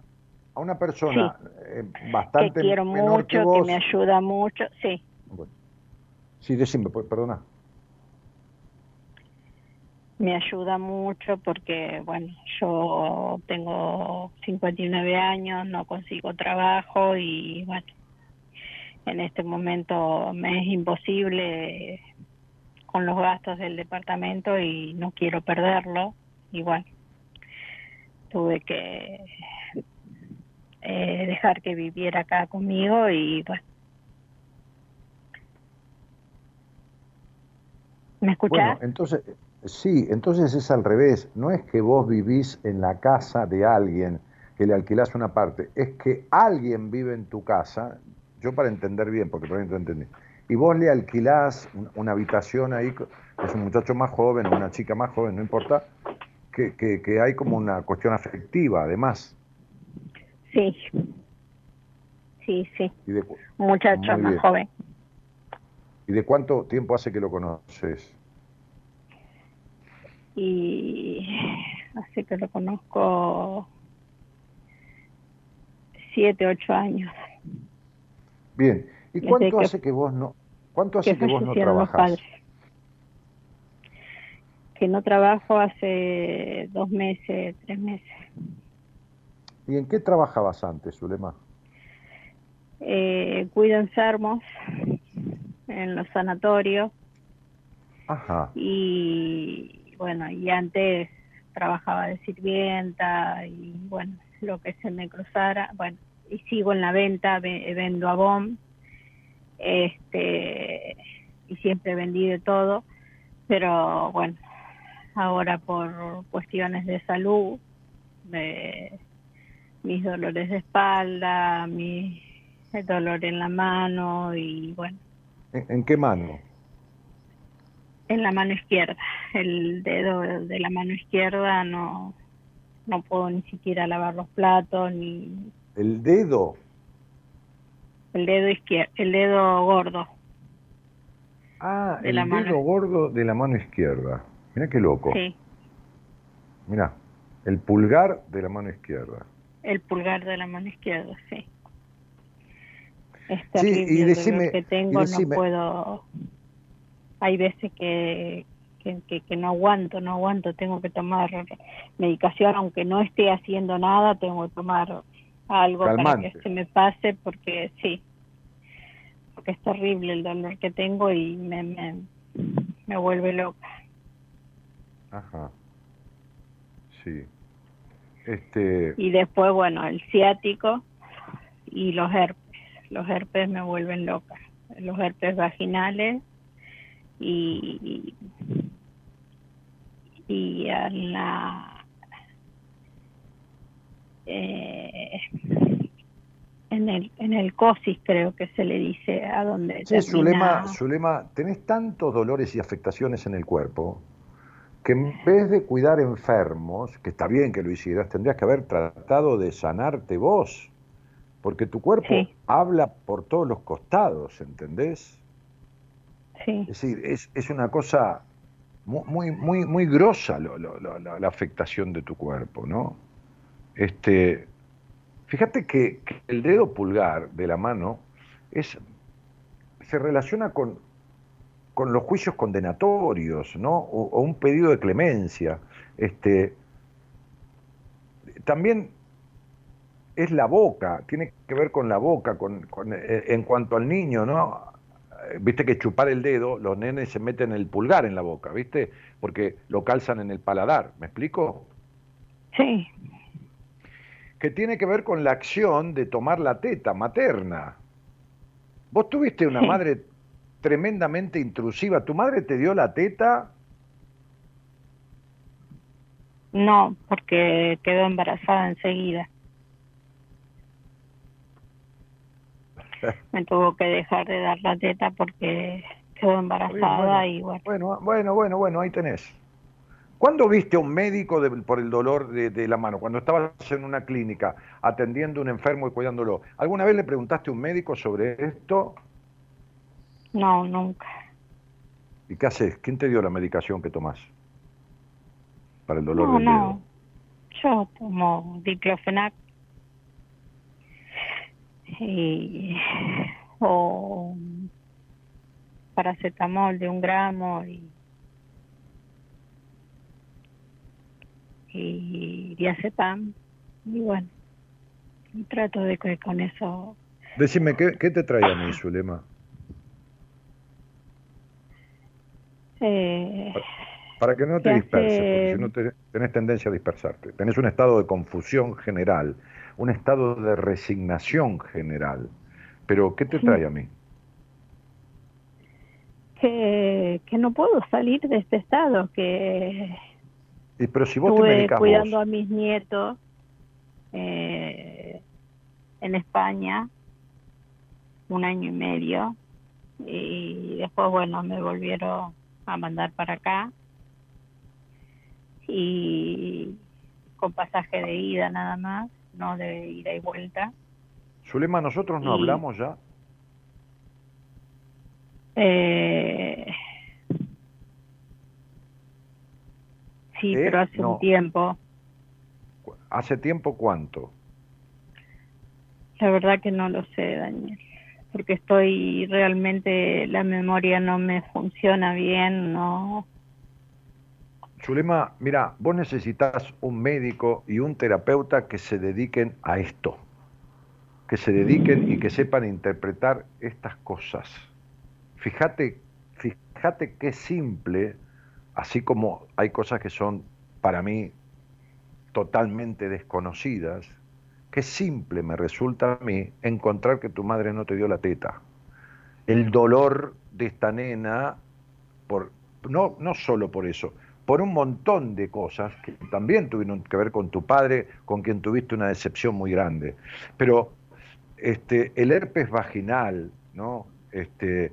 A una persona eh, bastante que quiero mucho, que, me ayuda mucho, sí. Sí, decime, pues, perdona. Me ayuda mucho porque, bueno, yo tengo 59 años, no consigo trabajo y, bueno, en este momento me es imposible con los gastos del departamento y no quiero perderlo. Igual, tuve que eh, dejar que viviera acá conmigo y, bueno. ¿Me escuchas? Bueno, entonces Sí, entonces es al revés. No es que vos vivís en la casa de alguien que le alquilás una parte, es que alguien vive en tu casa, yo para entender bien, porque por ahí no entendí, y vos le alquilás una habitación ahí, es un muchacho más joven o una chica más joven, no importa, que, que, hay como una cuestión afectiva además. Sí. Sí, sí. Un muchacho más joven. ¿Y de cuánto tiempo hace que lo conoces? Y <sighs> hace que lo conozco siete, ocho años. Bien. ¿Y cuánto hace que vos no, cuánto hace que, vos no trabajás? Que no trabajo hace dos meses, tres meses. ¿Y en qué trabajabas antes, Zulema? Eh, cuido enfermos en los sanatorios. Ajá. Y bueno, y antes trabajaba de sirvienta y bueno, lo que se me cruzara, bueno, y sigo en la venta, vendo a BOM, este, y siempre vendí de todo, pero bueno, ahora por cuestiones de salud, de mis dolores de espalda, mi dolor en la mano y bueno. ¿En, qué mano? En la mano izquierda, el dedo de la mano izquierda no, no puedo ni siquiera lavar los platos ni ¿El dedo? El dedo izquierdo, el dedo gordo. Ah, el dedo gordo de la mano izquierda. Mira qué loco. Sí. Mira, el pulgar de la mano izquierda. El pulgar de la mano izquierda, sí. sí, y decime, que tengo, no puedo. Hay veces que, que, que, no aguanto, no aguanto, tengo que tomar medicación, aunque no esté haciendo nada, tengo que tomar algo para que se me pase porque sí, porque es terrible el dolor que tengo y me, me, me vuelve loca. Ajá. Sí. Este... Y después, bueno, el ciático y los herpes. Los herpes me vuelven loca. Los herpes vaginales y, y a la eh, en el en el COSIS creo que se le dice a donde sí, Zulema, Zulema, tenés tantos dolores y afectaciones en el cuerpo que en vez de cuidar enfermos, que está bien que lo hicieras, tendrías que haber tratado de sanarte vos, porque tu cuerpo habla por todos los costados, ¿entendés? Es decir, es, es una cosa muy, muy, muy grosa la afectación de tu cuerpo, ¿no? Este, fíjate que, el dedo pulgar de la mano es, se relaciona con, con los juicios condenatorios, ¿no? O, un pedido de clemencia. Este, también es la boca, tiene que ver con la boca, con, eh, en cuanto al niño, ¿no? Viste que chupar el dedo, los nenes se meten el pulgar en la boca, ¿viste? Porque lo calzan en el paladar, ¿me explico? Sí que tiene que ver con la acción de tomar la teta materna. Vos tuviste una madre tremendamente intrusiva. ¿Tu madre te dio la teta? No, porque quedó embarazada enseguida. <laughs> Me tuvo que dejar de dar la teta porque quedó embarazada y bueno. Bueno, bueno, bueno, bueno, ahí tenés. ¿Cuándo viste a un médico por el dolor de, la mano? Cuando estabas en una clínica atendiendo a un enfermo y cuidándolo. ¿Alguna vez le preguntaste a un médico sobre esto? No, nunca. ¿Y qué haces? ¿Quién te dio la medicación que tomás para el dolor del no. Yo tomo diclofenac y, <sighs> o paracetamol de un gramo y y diazepam y bueno trato de que con eso decime ¿qué, te trae a mí Zulema? Eh, para que no te disperses, porque si no te, tenés tendencia a dispersarte. Tenés un estado de confusión general, un estado de resignación general. Pero, ¿qué te trae a mí? Que, que no puedo salir de este estado, que pero si vos Estuve cuidando a mis nietos eh, en España un año y medio y después, bueno, me volvieron a mandar para acá y con pasaje de ida nada más no de ida y vuelta. Zulema, ¿nosotros no hablamos ya? Eh, sí, ¿Eh? pero hace un tiempo. ¿Hace tiempo cuánto? La verdad que no lo sé, Daniel, porque estoy realmente, la memoria no me funciona bien, no. Zulema, mira, vos necesitas un médico y un terapeuta que se dediquen a esto, que se dediquen y que sepan interpretar estas cosas. Fíjate, fíjate qué simple, así como hay cosas que son para mí totalmente desconocidas, qué simple me resulta a mí encontrar que tu madre no te dio la teta. El dolor de esta nena, por, no, no solo por eso, por un montón de cosas que también tuvieron que ver con tu padre, con quien tuviste una decepción muy grande. Pero este, el herpes vaginal, ¿no? este,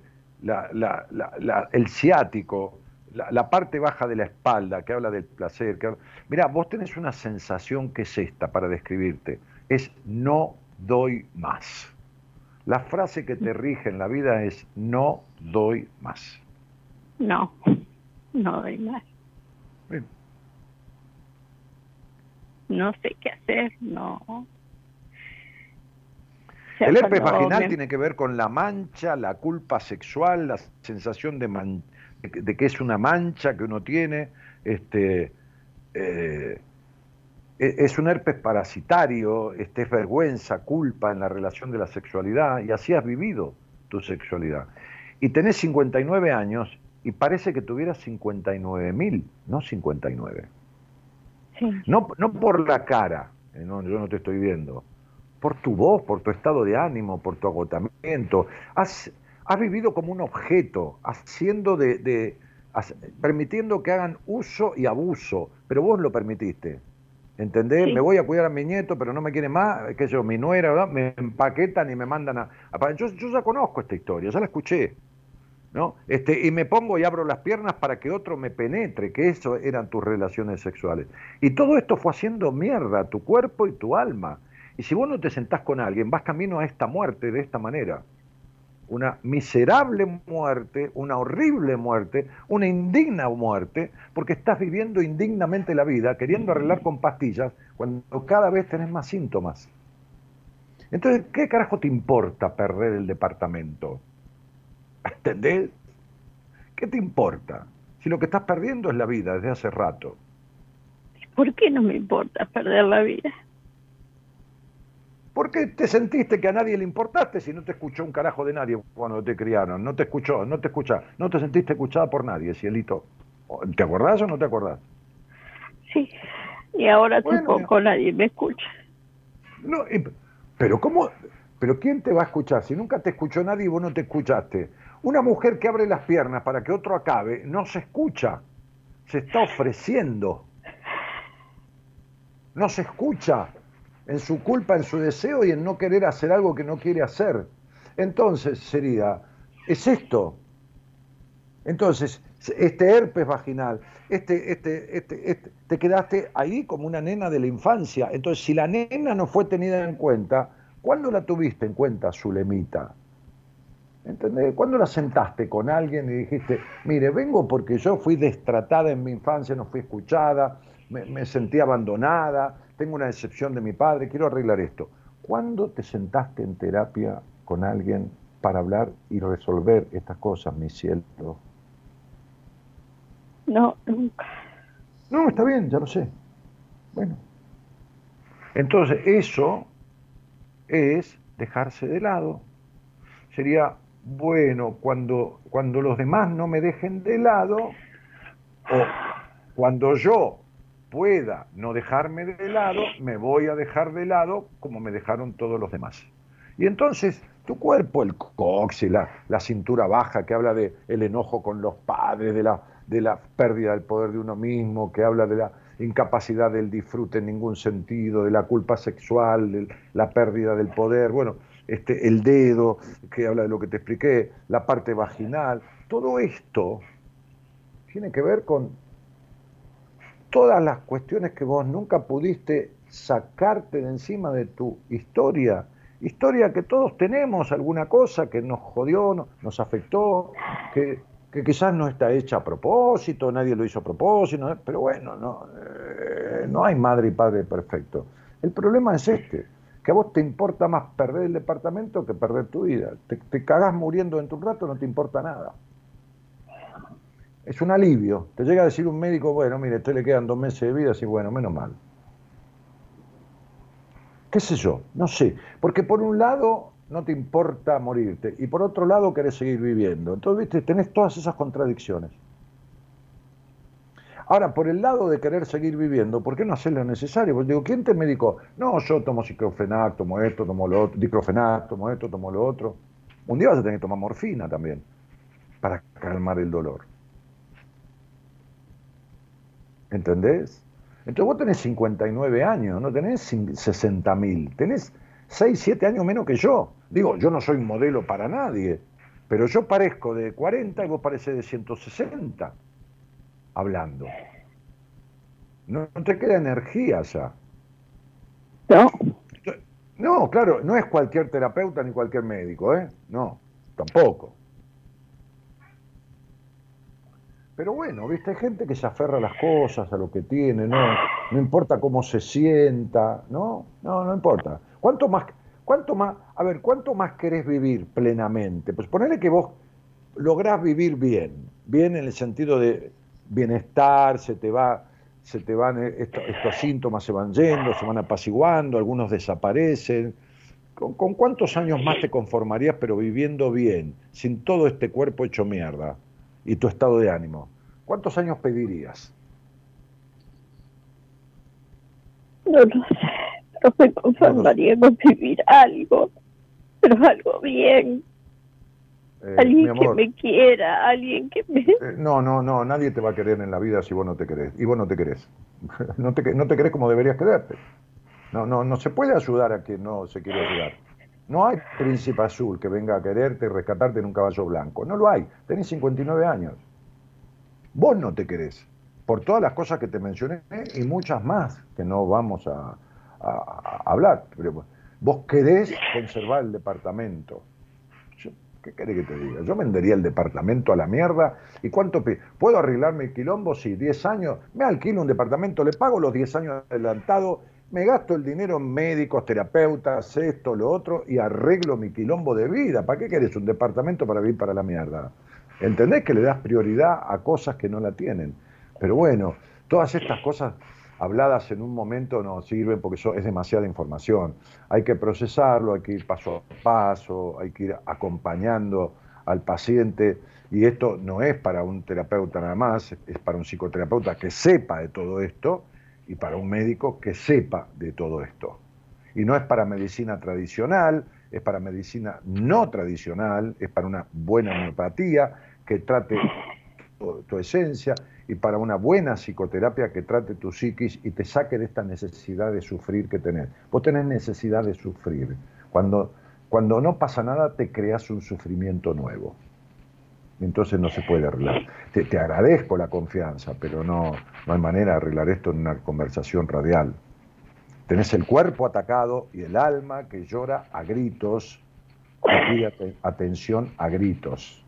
el ciático, la, parte baja de la espalda, que habla del placer. Que Mira, vos tenés una sensación que es esta para describirte es no doy más. La frase que te rige en la vida es no doy más. No, no doy más. No sé qué hacer, no. el herpes vaginal tiene que ver con la mancha, la culpa sexual, la sensación de, de, que es una mancha que uno tiene, este, eh, e-, es un herpes parasitario, este, es vergüenza, culpa en la relación de la sexualidad, y así has vivido tu sexualidad. Y tenés 59 años y parece que tuvieras 59 mil, no 59. No, no por la cara, eh, no, yo no te estoy viendo, por tu voz, por tu estado de ánimo, por tu agotamiento. Has, has vivido como un objeto, haciendo de, de permitiendo que hagan uso y abuso, pero vos lo permitiste. ¿Entendés? Me voy a cuidar a mi nieto, pero no me quiere más, que yo, mi nuera, ¿verdad? me empaquetan y me mandan a... yo, yo, ya conozco esta historia, ya la escuché. ¿No? Este, y me pongo y abro las piernas para que otro me penetre, que eso eran tus relaciones sexuales. Y todo esto fue haciendo mierda a tu cuerpo y tu alma. Y si vos no te sentás con alguien, vas camino a esta muerte de esta manera una miserable muerte, una horrible muerte, una indigna muerte, porque estás viviendo indignamente la vida, queriendo arreglar con pastillas, cuando cada vez tenés más síntomas. Entonces, ¿qué carajo te importa perder el departamento? ¿Entendés? ¿Qué te importa? Si lo que estás perdiendo es la vida desde hace rato. ¿Por qué no me importa perder la vida? ¿Por qué te sentiste que a nadie le importaste si no te escuchó un carajo de nadie cuando te criaron? No te escuchó, no te escucha, no te sentiste escuchada por nadie, cielito. ¿Te acordás o no te acordás? Sí, y ahora tampoco nadie me escucha. No, pero ¿cómo? ¿Pero quién te va a escuchar? Si nunca te escuchó nadie y vos no te escuchaste. Una mujer que abre las piernas para que otro acabe no se escucha, se está ofreciendo. No se escucha en su culpa, en su deseo y en no querer hacer algo que no quiere hacer. Entonces sería, es esto. Entonces, este herpes vaginal, este, este, este, este, te quedaste ahí como una nena de la infancia. Entonces, si la nena no fue tenida en cuenta, ¿cuándo la tuviste en cuenta, Zulemita? ¿Entendés? ¿Cuándo la sentaste con alguien y dijiste, mire, vengo porque yo fui destratada en mi infancia, no fui escuchada, me, me sentí abandonada, tengo una decepción de mi padre, quiero arreglar esto. ¿Cuándo te sentaste en terapia con alguien para hablar y resolver estas cosas, mi cielo? No, nunca. No, está bien, ya lo sé. Bueno. Entonces, eso es dejarse de lado. Sería bueno cuando, cuando los demás no me dejen de lado, o cuando yo pueda no dejarme de lado, me voy a dejar de lado como me dejaron todos los demás. Y entonces tu cuerpo, el cox y la, la cintura baja que habla de el enojo con los padres, de la, de la pérdida del poder de uno mismo, que habla de la incapacidad del disfrute en ningún sentido, de la culpa sexual, de la pérdida del poder, bueno, este, el dedo, que habla de lo que te expliqué, la parte vaginal, todo esto tiene que ver con todas las cuestiones que vos nunca pudiste sacarte de encima de tu historia, historia que todos tenemos, alguna cosa que nos jodió, nos afectó, que, quizás no está hecha a propósito, nadie lo hizo a propósito, pero bueno, no, eh, no hay madre y padre perfecto. El problema es este, que a vos te importa más perder el departamento que perder tu vida. Te, te cagás muriendo en tu rato, no te importa nada. Es un alivio. Te llega a decir un médico, bueno, mire, a usted le quedan dos meses de vida, así, bueno, menos mal. ¿Qué sé yo? No sé. Porque por un lado no te importa morirte y por otro lado querés seguir viviendo. Entonces, viste, tenés todas esas contradicciones. Ahora, por el lado de querer seguir viviendo, ¿por qué no hacer lo necesario? Porque digo, ¿quién te medicó? No, yo tomo ciclofenac, tomo esto, tomo lo otro, diclofenac, tomo esto, tomo lo otro. Un día vas a tener que tomar morfina también para calmar el dolor. ¿Entendés? Entonces vos tenés 59 años, no tenés 60 mil, tenés 6, 7 años menos que yo. Digo, yo no soy modelo para nadie, pero yo parezco de 40 y vos pareces de 160 hablando. No, te queda energía ya. No. No, claro, no es cualquier terapeuta ni cualquier médico, ¿eh? No, tampoco. Pero bueno, viste, hay gente que se aferra a las cosas, a lo que tiene, no, no importa cómo se sienta, ¿no? No, no importa. ¿Cuánto más, cuánto más, a ver, cuánto más querés vivir plenamente? Pues ponele que vos lográs vivir bien, bien en el sentido de bienestar, se te va, se te van, eh, estos, síntomas se van yendo, se van apaciguando, algunos desaparecen. ¿Con, ¿Con cuántos años más te conformarías pero viviendo bien, sin todo este cuerpo hecho mierda? y tu estado de ánimo, ¿cuántos años pedirías? No lo sé, pero me conformaría con vivir algo, pero algo bien. Eh, alguien que me quiera, alguien que me... Eh, no, no, no, nadie te va a querer en la vida si vos no te querés. Y vos no te querés. <laughs> no, te, no te querés como deberías quererte. No, no, no se puede ayudar a quien no se quiere ayudar. No hay príncipe azul que venga a quererte y rescatarte en un caballo blanco. No lo hay. Tenés 59 años. Vos no te querés. Por todas las cosas que te mencioné y muchas más que no vamos a, hablar. Pero vos querés conservar el departamento. ¿Qué querés que te diga? Yo vendería el departamento a la mierda. ¿Y cuánto ¿Puedo arreglarme el quilombo? Sí, 10 años. Me alquilo un departamento, le pago los 10 años adelantados me gasto el dinero en médicos, terapeutas, esto, lo otro, y arreglo mi quilombo de vida. ¿Para qué querés un departamento para vivir para la mierda? ¿Entendés que le das prioridad a cosas que no la tienen? Pero bueno, todas estas cosas habladas en un momento no sirven porque eso es demasiada información. Hay que procesarlo, hay que ir paso a paso, hay que ir acompañando al paciente. Y esto no es para un terapeuta nada más, es para un psicoterapeuta que sepa de todo esto y para un médico que sepa de todo esto. Y no es para medicina tradicional, es para medicina no tradicional, es para una buena homeopatía que trate tu, esencia y para una buena psicoterapia que trate tu psiquis y te saque de esta necesidad de sufrir que tenés. Vos tenés necesidad de sufrir. Cuando, cuando no pasa nada te creas un sufrimiento nuevo entonces no se puede arreglar. Te, agradezco la confianza, pero no, no hay manera de arreglar esto en una conversación radial. Tenés el cuerpo atacado y el alma que llora a gritos, y pide atención a gritos.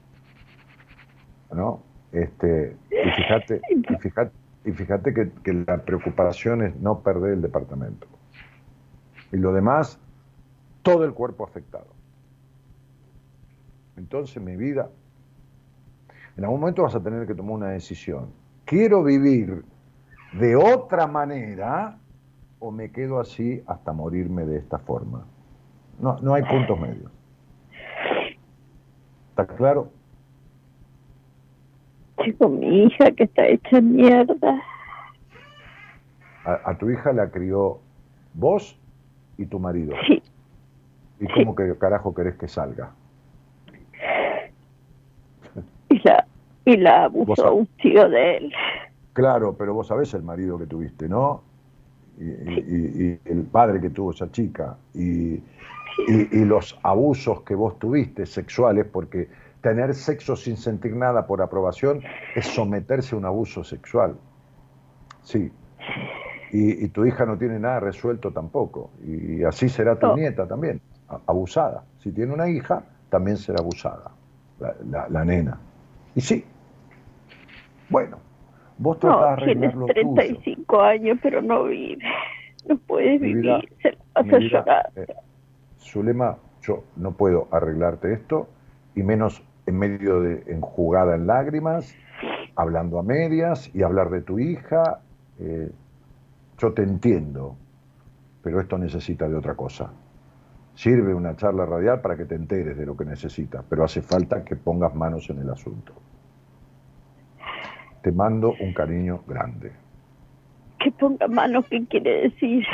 ¿No? Este, y fíjate, <laughs> y fíjate, y fíjate que, que la preocupación es no perder el departamento. Y lo demás, todo el cuerpo afectado. Entonces mi vida en algún momento vas a tener que tomar una decisión. ¿Quiero vivir de otra manera o me quedo así hasta morirme de esta forma? No, no hay puntos medios. ¿Está claro? Chico, mi hija que está hecha mierda. A, tu hija la crió vos y tu marido. Sí. ¿Y cómo que carajo querés que salga? Y la, y la abusó un tío de él. Claro, pero vos sabés el marido que tuviste, ¿no? Y, el padre que tuvo esa chica y, los abusos que vos tuviste sexuales, porque tener sexo sin sentir nada por aprobación es someterse a un abuso sexual. Sí. Y, tu hija no tiene nada resuelto tampoco. Y así será tu nieta también, abusada. Si tiene una hija, también será abusada, la, nena. Y sí. Bueno, vos tratás no, de tienes 35 años, pero no vive. No puedes vivir, se vas a llorar. Eh, Zulema, yo no puedo arreglarte esto, y menos en medio de enjugada en lágrimas, hablando a medias y hablar de tu hija. Eh, yo te entiendo, pero esto necesita de otra cosa. Sirve una charla radial para que te enteres de lo que necesitas, pero hace falta que pongas manos en el asunto. Te mando un cariño grande. Que ponga manos, ¿qué quiere decir?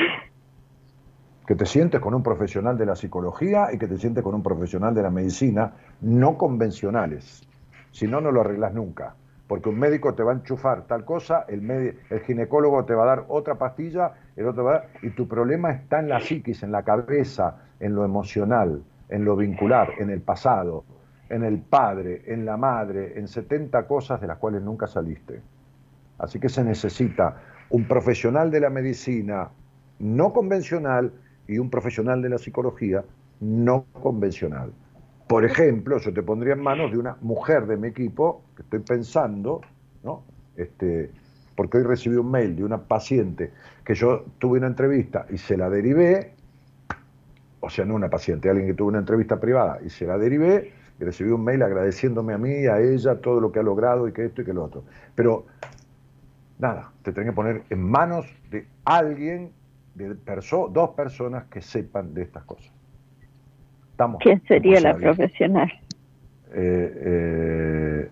Que te sientes con un profesional de la psicología y que te sientes con un profesional de la medicina, no convencionales. Si no, no lo arreglas nunca porque un médico te va a enchufar tal cosa, el, el ginecólogo te va a dar otra pastilla, el otro va a dar, y tu problema está en la psiquis, en la cabeza, en lo emocional, en lo vincular, en el pasado, en el padre, en la madre, en 70 cosas de las cuales nunca saliste. Así que se necesita un profesional de la medicina no convencional y un profesional de la psicología no convencional. Por ejemplo, yo te pondría en manos de una mujer de mi equipo, que estoy pensando, ¿no? Este, porque hoy recibí un mail de una paciente que yo tuve una entrevista y se la derivé, o sea, no una paciente, alguien que tuvo una entrevista privada y se la derivé, y recibí un mail agradeciéndome a mí, a ella, todo lo que ha logrado y que esto y que lo otro. Pero, nada, te tengo que poner en manos de alguien, de dos personas que sepan de estas cosas. ¿Quién sería la profesional? Eh, eh,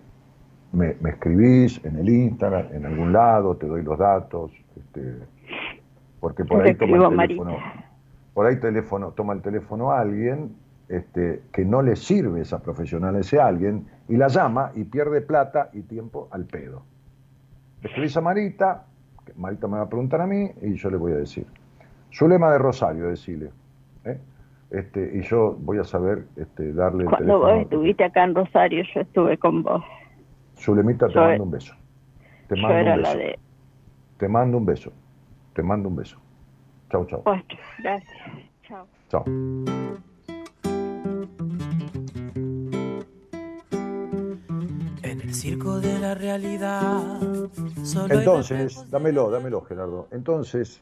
me, escribís en el Instagram, en algún lado, te doy los datos, este, porque por ahí toma el teléfono, por ahí teléfono, toma el teléfono a alguien este, que no le sirve esa profesional a ese alguien y la llama y pierde plata y tiempo al pedo. escribís a Marita, Marita me va a preguntar a mí y yo le voy a decir. Zulema de Rosario, decirle. ¿eh? Este, y yo voy a saber este, darle el Cuando vos estuviste acá en Rosario, yo estuve con vos. Zulemita, te mando un beso. Te mando un beso. Te mando un beso. Te mando un beso. Chau, chau. gracias. Chao. Chao. En el circo de la realidad. Entonces, dámelo, dámelo, Gerardo. Entonces,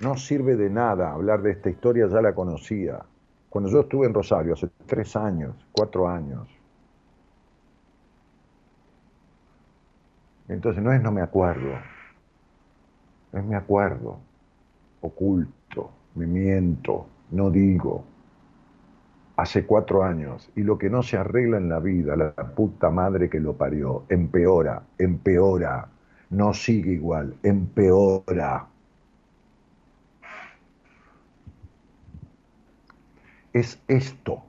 no sirve de nada hablar de esta historia, ya la conocía. Cuando yo estuve en Rosario hace tres años, cuatro años, entonces no es no me acuerdo, es me acuerdo, oculto, me miento, no digo. Hace cuatro años, y lo que no se arregla en la vida, la puta madre que lo parió, empeora, empeora, no sigue igual, empeora. Es esto.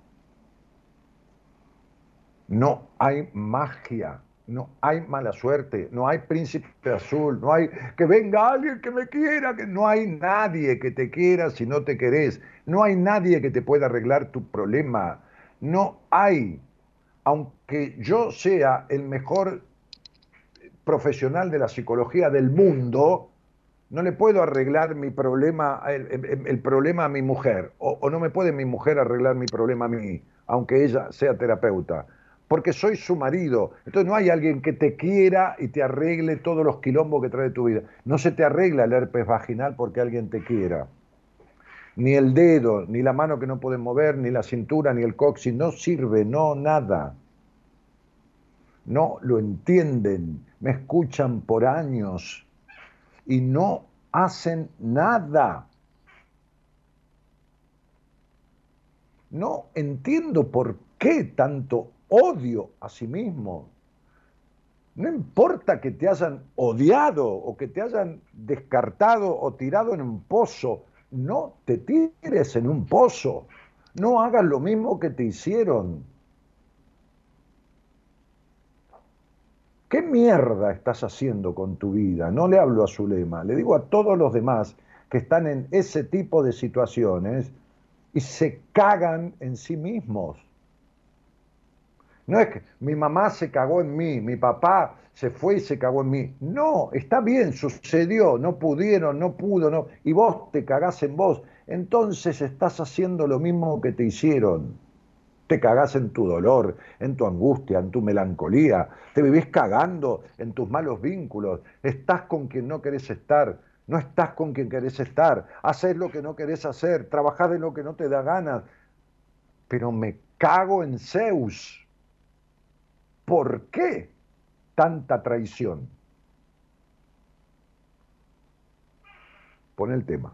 No hay magia, no hay mala suerte, no hay príncipe azul, no hay que venga alguien que me quiera, que no hay nadie que te quiera si no te querés, no hay nadie que te pueda arreglar tu problema, no hay, aunque yo sea el mejor profesional de la psicología del mundo, no le puedo arreglar mi problema, el, problema a mi mujer, o, no me puede mi mujer arreglar mi problema a mí, aunque ella sea terapeuta, porque soy su marido. Entonces no hay alguien que te quiera y te arregle todos los quilombos que trae tu vida. No se te arregla el herpes vaginal porque alguien te quiera. Ni el dedo, ni la mano que no puedes mover, ni la cintura, ni el coxis, no sirve, no, nada. No lo entienden, me escuchan por años y no hacen nada. No entiendo por qué tanto odio a sí mismo. No importa que te hayan odiado o que te hayan descartado o tirado en un pozo, no te tires en un pozo. No hagas lo mismo que te hicieron. ¿Qué mierda estás haciendo con tu vida? No le hablo a Zulema, le digo a todos los demás que están en ese tipo de situaciones y se cagan en sí mismos. No es que mi mamá se cagó en mí, mi papá se fue y se cagó en mí. No, está bien, sucedió, no pudieron, no pudo, no. Y vos te cagás en vos. Entonces estás haciendo lo mismo que te hicieron. Te cagás en tu dolor, en tu angustia, en tu melancolía. Te vivís cagando en tus malos vínculos. Estás con quien no querés estar. No estás con quien querés estar. Haces lo que no querés hacer. Trabajás de lo que no te da ganas. Pero me cago en Zeus. ¿Por qué tanta traición? Pon el tema.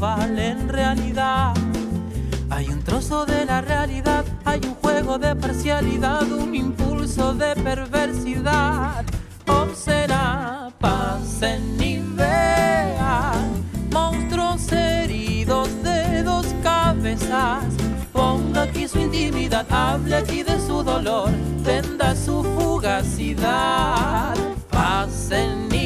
todo vale en realidad. Hay un trozo de la realidad, hay un juego de parcialidad, un impulso de perversidad. Observa, pasen y vean monstruos heridos de dos cabezas. Ponga aquí su intimidad, hable aquí de su dolor, venda su fugacidad. Pasen y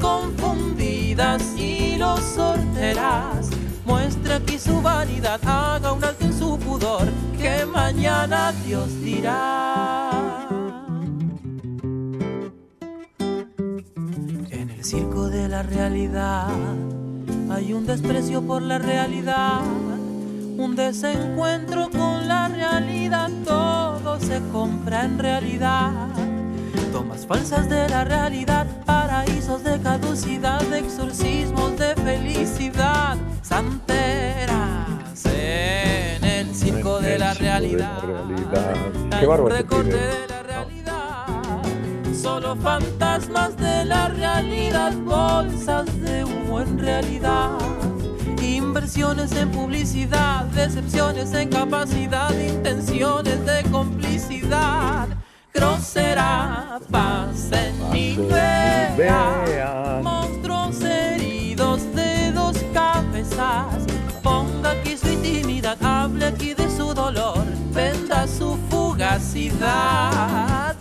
confundidas y los sorteras. Muestre aquí su vanidad, haga un alto en su pudor, que mañana Dios dirá. En el circo de la realidad hay un desprecio por la realidad, un desencuentro con la realidad, todo se compra en realidad. Tomas falsas de la realidad, paraísos de caducidad, exorcismos de felicidad, santeras en el circo de la realidad. Qué Hay un bárbaro este recorte de la realidad, solo fantasmas de la realidad, bolsas de humo en realidad. Inversiones en publicidad, decepciones en capacidad, intenciones de complicidad. Grosera, pasen y vean. monstruos heridos de dos cabezas. Ponga aquí su intimidad, hable aquí de su dolor, venda su fugacidad.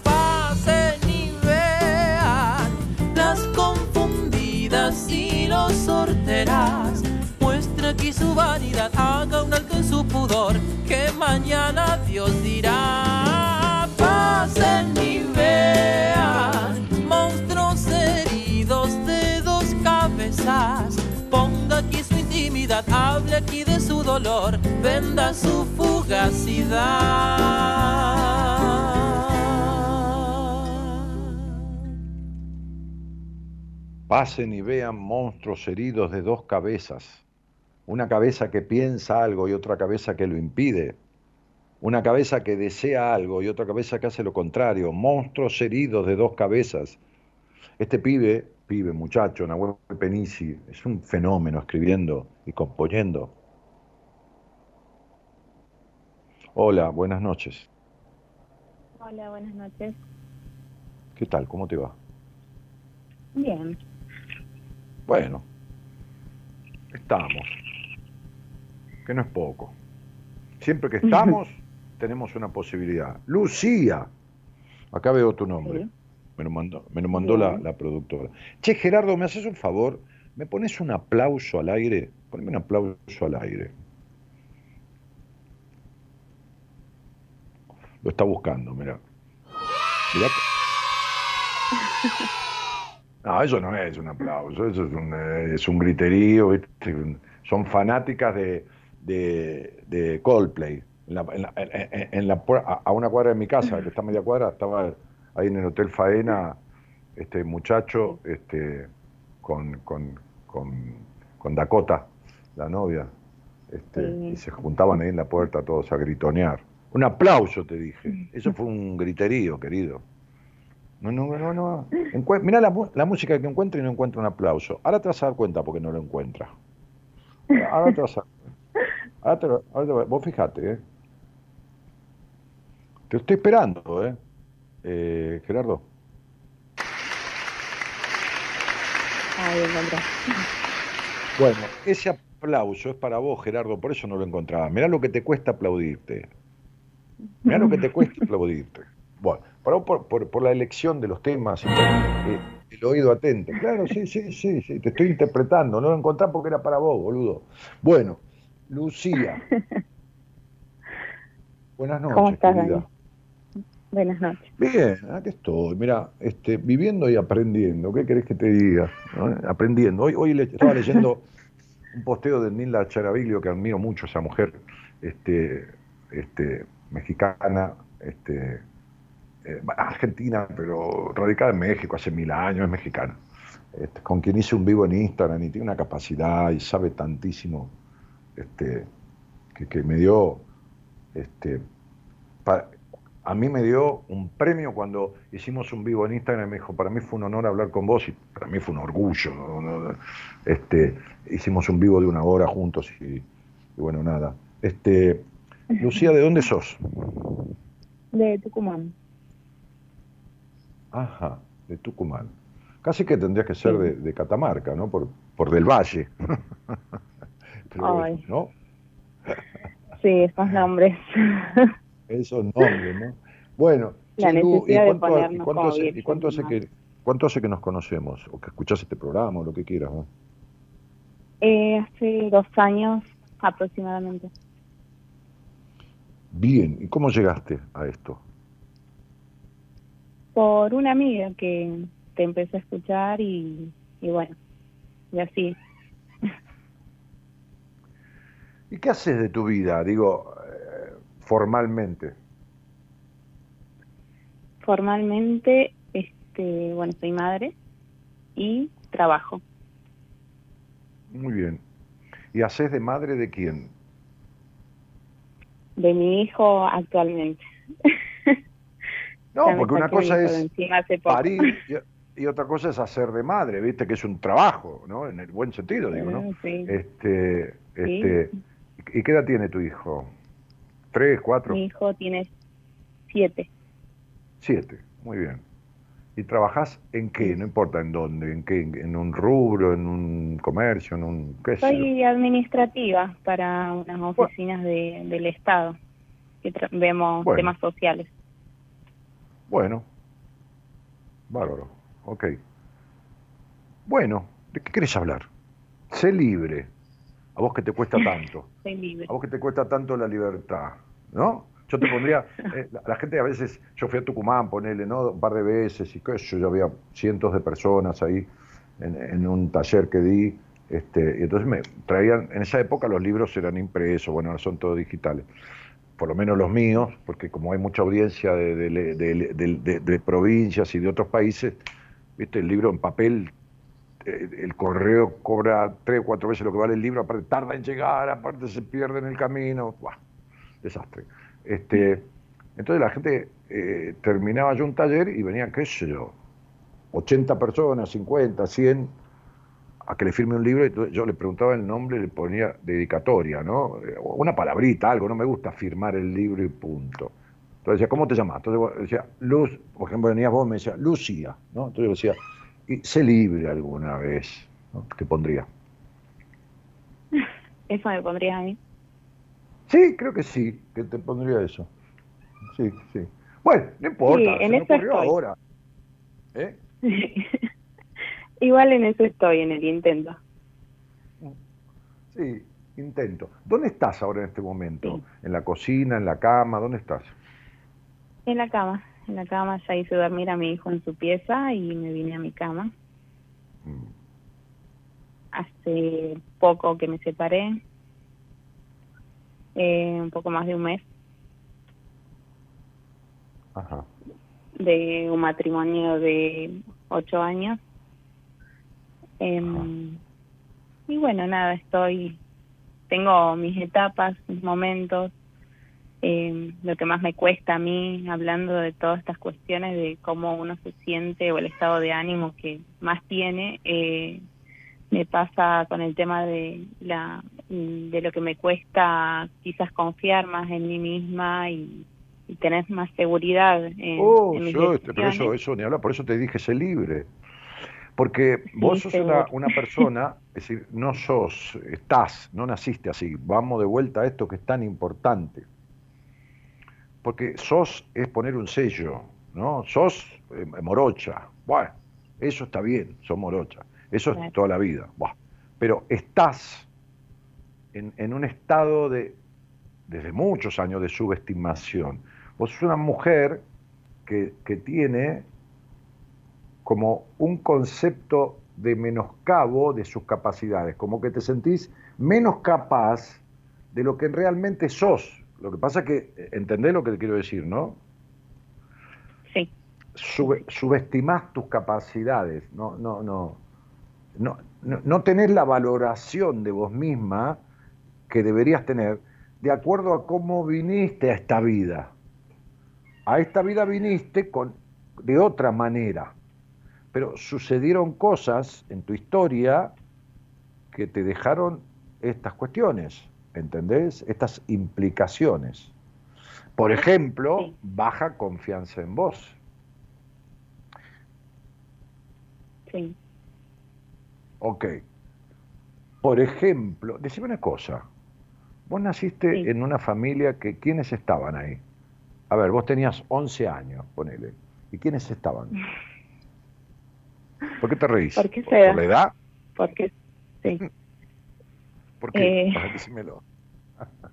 Pasen y vean las confundidas y los sorteras. Muestre aquí su vanidad, haga un alto en su pudor, que mañana Dios dirá. Hable aquí de su dolor, venda su fugacidad. Pasen y vean monstruos heridos de dos cabezas. Una cabeza que piensa algo y otra cabeza que lo impide. Una cabeza que desea algo y otra cabeza que hace lo contrario. Monstruos heridos de dos cabezas. Este pibe, pibe, muchacho, Nahuel Penisi, es un fenómeno escribiendo y componiendo. Hola, buenas noches. Hola, buenas noches. ¿Qué tal? ¿Cómo te va? Bien. Bueno, estamos. Que no es poco. Siempre que estamos, <laughs> tenemos una posibilidad. Lucía, acá veo tu nombre. Sí. Me lo mandó, me lo mandó la productora. Che, Gerardo, ¿me haces un favor? ¿Me pones un aplauso al aire? Ponme un aplauso al aire. Lo está buscando. Mirá que- No, eso no es un aplauso, eso es un, eh, es un griterío, son fanáticas de, de, de Coldplay. En la- en la- en- la a una cuadra de mi casa, que está a media cuadra, estaba ahí en el Hotel Faena, este muchacho este, con, con, con Dakota, la novia, este, Sí. y se juntaban ahí en la puerta todos a gritonear. Un aplauso, te dije. Eso fue un griterío, querido. No, no, no, no. Mira la, la, música que encuentra y no encuentra un aplauso. Ahora te vas a dar cuenta porque no lo encuentra. Ahora te vas a ahora te, ahora Vos fijate, ¿eh? Te estoy esperando, ¿eh? eh Gerardo. Ahí Bueno, ese aplauso es para vos, Gerardo, por eso no lo encontraba. Mirá lo que te cuesta aplaudirte. Mirá lo que te cuesta <laughs> aplaudirte. Bueno, por, por, por la elección de los temas eh, el oído atento. Claro, sí, sí, sí, sí, te estoy interpretando. No lo encontré porque era para vos, boludo. Bueno, Lucía. <laughs> Buenas noches, ¿Cómo estás, querida. Buenas noches. Bien, aquí estoy. Mira, este, viviendo y aprendiendo. ¿Qué querés que te diga? Aprendiendo. Hoy, hoy le, estaba leyendo un posteo de Nilda Charaviglio, que admiro mucho esa mujer, este, este, mexicana, este, eh, argentina, pero radicada en México hace mil años, es mexicana. Este, con quien hice un vivo en Instagram y tiene una capacidad y sabe tantísimo, este, que, me dio, este, a mí me dio un premio cuando hicimos un vivo en Instagram y me dijo, para mí fue un honor hablar con vos y para mí fue un orgullo. Este, hicimos un vivo de una hora juntos y, bueno, nada. Este, Lucía, ¿de dónde sos? De Tucumán. Ajá, de Tucumán. Casi que tendrías que ser de, Catamarca, ¿no? Por, por del Valle. <laughs> Ay. ¿no? sí, esos <laughs> nombres. <laughs> esos nombres, ¿no? Bueno, ¿y cuánto, hace, que, cuánto hace que nos conocemos? O que escuchás este programa, o lo que quieras, ¿no? Eh, hace dos años aproximadamente. Bien, ¿y cómo llegaste a esto? Por una amiga que te empecé a escuchar y, y bueno, y así. ¿Y qué haces de tu vida? Digo, formalmente? Formalmente, este, bueno, soy madre y trabajo. Muy bien. ¿Y haces de madre de quién? De mi hijo actualmente. <laughs> No, porque una cosa es parir <laughs> y, otra cosa es hacer de madre, viste que es un trabajo, ¿no? En el buen sentido, digo, ¿no? Sí. Este, este, ¿Y qué edad tiene tu hijo? ¿Tres, cuatro? Mi hijo tiene siete. Siete, muy bien. ¿Y trabajas en qué? No importa en dónde, en qué, en un rubro, en un comercio, en un... ¿qué Soy administrativa para unas oficinas de, del Estado, que vemos temas sociales. Bueno, bárbaro, ok. Bueno, ¿de qué querés hablar? Sé libre. A vos que te cuesta <laughs> tanto. Sé libre. A vos que te cuesta tanto la libertad. ¿No? Yo te pondría, eh, la, gente a veces, yo fui a Tucumán, ponele, ¿no? Un par de veces y qué yo, yo había cientos de personas ahí en, un taller que di, este, y entonces me traían, en esa época los libros eran impresos, bueno, ahora son todos digitales, por lo menos los míos, porque como hay mucha audiencia de, de provincias y de otros países, viste, el libro en papel eh, el correo cobra tres o cuatro veces lo que vale el libro, aparte tarda en llegar, aparte se pierde en el camino desastre. Este, entonces la gente eh, terminaba yo un taller y venían, qué sé yo, 80 personas, 50, 100, a que le firme un libro y yo le preguntaba el nombre le ponía dedicatoria, ¿no? Una palabrita, algo, no me gusta firmar el libro y punto. Entonces decía, ¿cómo te llamas? Entonces decía, Luz, por ejemplo, venías vos me decía, Lucía, ¿no? Entonces yo decía, y sé libre alguna vez, ¿no? ¿Qué pondría? <laughs> Eso me pondría a mí. Sí, creo que sí, que te pondría eso. Sí, sí. Bueno, no importa, sí, en eso estoy. ahora. ¿Eh? <laughs> Igual en eso estoy, en el intento. Sí, intento. ¿Dónde estás ahora en este momento? ¿En la cocina, en la cama? ¿Dónde estás? En la cama. En la cama ya hice dormir a mi hijo en su pieza y me vine a mi cama. Mm. Hace poco que me separé, eh, un poco más de un mes. De un matrimonio de ocho años. Em, y bueno, nada, estoy, tengo mis etapas, mis momentos. eh, lo que más me cuesta a mí, hablando de todas estas cuestiones de cómo uno se siente o el estado de ánimo que más tiene, eh, me pasa con el tema de la de lo que me cuesta quizás confiar más en mí misma y, tener más seguridad en, oh, yo, este, pero eso, eso ni hablar, por eso te dije, sé libre. Porque vos sos una, una, persona, <laughs> es decir, no sos, estás, no naciste así. Vamos de vuelta a esto que es tan importante porque sos es poner un sello, ¿no? Sos eh, morocha, bueno, eso está bien, sos morocha, eso es toda la vida, pero estás en, un estado de, desde muchos años de subestimación. Vos sos una mujer que, que tiene como un concepto de menoscabo de sus capacidades, como que te sentís menos capaz de lo que realmente sos. Lo que pasa es que entendés lo que te quiero decir, ¿no? Sí. subestimás tus capacidades, no, no, no, no, no, tenés la valoración de vos misma que deberías tener de acuerdo a cómo viniste a esta vida. A esta vida viniste con, de otra manera, pero sucedieron cosas en tu historia que te dejaron estas cuestiones. ¿entendés? Estas implicaciones. Por ejemplo, baja confianza en vos. Sí. Ok. Por ejemplo, decime una cosa. Vos naciste en una familia que, ¿quiénes estaban ahí? A ver, vos tenías 11 años, ponele. ¿Y quiénes estaban? ¿Por qué te reís? ¿Por, qué ¿Por la edad? Porque, sí. <laughs> ¿Por qué? Eh, <laughs>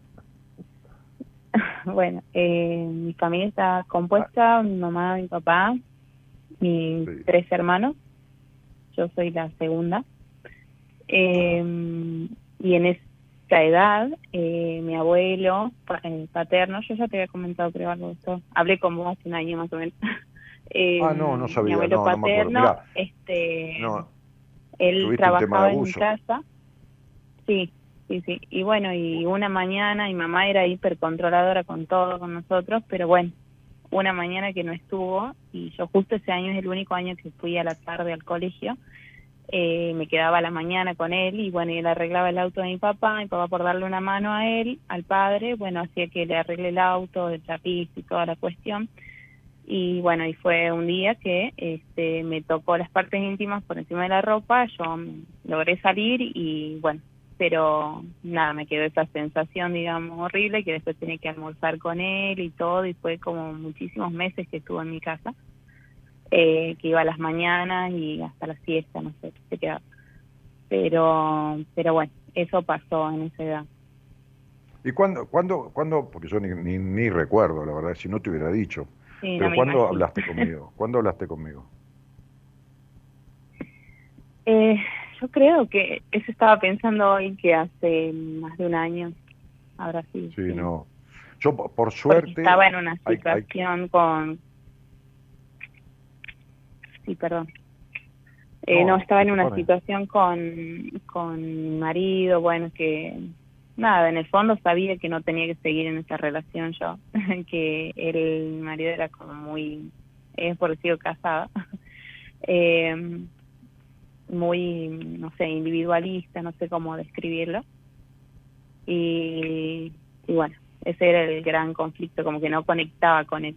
<laughs> bueno, eh, mi familia está compuesta, mi mamá, mi papá, mis tres hermanos. Yo soy la segunda. Eh, y en esta edad, eh, mi abuelo eh, paterno, yo ya te había comentado creo algo de esto, hablé con vos hace un año más o menos. <laughs> ah, no, no sabía. Mi abuelo paterno, este, él trabajaba en mi casa Sí, sí, sí. Y bueno, y una mañana mi mamá era hipercontroladora con todo, con nosotros, pero bueno, una mañana que no estuvo y yo justo ese año es el único año que fui a la tarde al colegio. Eh, me quedaba la mañana con él y bueno, él arreglaba el auto de mi papá, mi papá por darle una mano a él, al padre, bueno, hacía que le arregle el auto, el tapiz y toda la cuestión. Y bueno, y fue un día que este, me tocó las partes íntimas por encima de la ropa, yo logré salir y bueno, pero nada, me quedó esa sensación, digamos, horrible, que después tenía que almorzar con él y todo, y fue como muchísimos meses que estuvo en mi casa, eh, que iba a las mañanas y hasta la siesta, no sé, se quedaba. Pero, pero bueno, eso pasó en esa edad. ¿Y cuándo, cuándo, cuándo porque yo ni, ni, recuerdo, la verdad, si no te hubiera dicho, pero ¿cuándo hablaste <laughs> conmigo? ¿Cuándo hablaste conmigo? Eh, yo creo que eso estaba pensando hoy que hace más de un año. Ahora sí. Sí, no. Yo, por suerte. estaba en una situación con. Sí, perdón. Eh, no, estaba en una situación con, con mi marido, bueno, que nada, en el fondo sabía que no tenía que seguir en esa relación yo, <laughs> que el marido era como muy, es por decirlo casada. <laughs> eh, muy, no sé, individualista, no sé cómo describirlo. Y, y bueno, ese era el gran conflicto, como que no conectaba con él.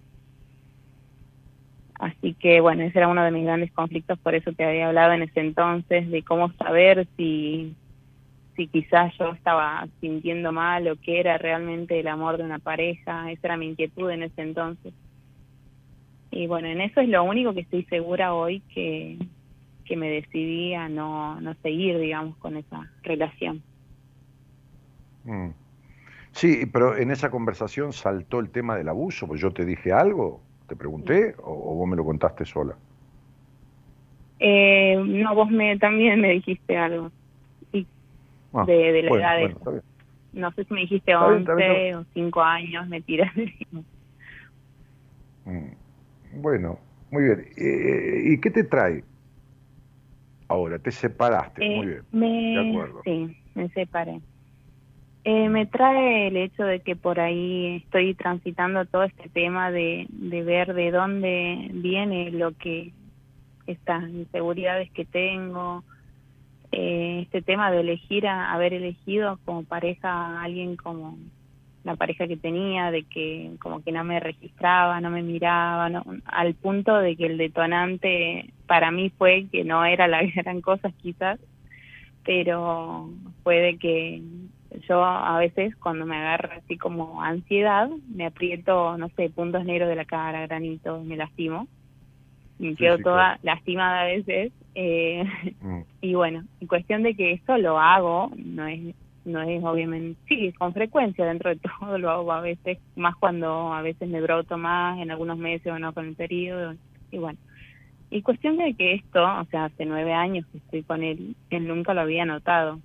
Así que bueno, ese era uno de mis grandes conflictos, por eso te había hablado en ese entonces de cómo saber si, si quizás yo estaba sintiendo mal o qué era realmente el amor de una pareja, esa era mi inquietud en ese entonces. Y bueno, en eso es lo único que estoy segura hoy que, que me decidí a no, no seguir, digamos, con esa relación. Mm. Sí, pero en esa conversación saltó el tema del abuso, pues yo te dije algo, te pregunté, o, vos me lo contaste sola. Eh, no, vos me también me dijiste algo, sí, ah, de, la edad de No sé si me dijiste 11 o 5 años, me tiras. Mm. Bueno, muy bien. Eh, ¿Y qué te trae Ahora, te separaste, muy eh, bien. Me, de acuerdo. Sí, me separé. Eh, me trae el hecho de que por ahí estoy transitando todo este tema de, de ver de dónde viene lo que estas inseguridades que tengo, eh, este tema de elegir a haber elegido como pareja a alguien como la pareja que tenía, de que como que no me registraba, no me miraba, al punto de que el detonante para mí fue que no era la <laughs> gran cosa quizás, pero fue de que yo a veces cuando me agarra así como ansiedad, me aprieto, no sé, puntos negros de la cara, granitos, me lastimo me quedo toda lastimada a veces. Eh, mm. <laughs> Y bueno, en cuestión de que esto lo hago, no es no es obviamente, sí, con frecuencia dentro de <laughs> todo lo hago a veces, más cuando a veces me broto más en algunos meses o no con el periodo, y bueno. Y cuestión de que esto, o sea, hace nueve años que estoy con él, él nunca lo había notado.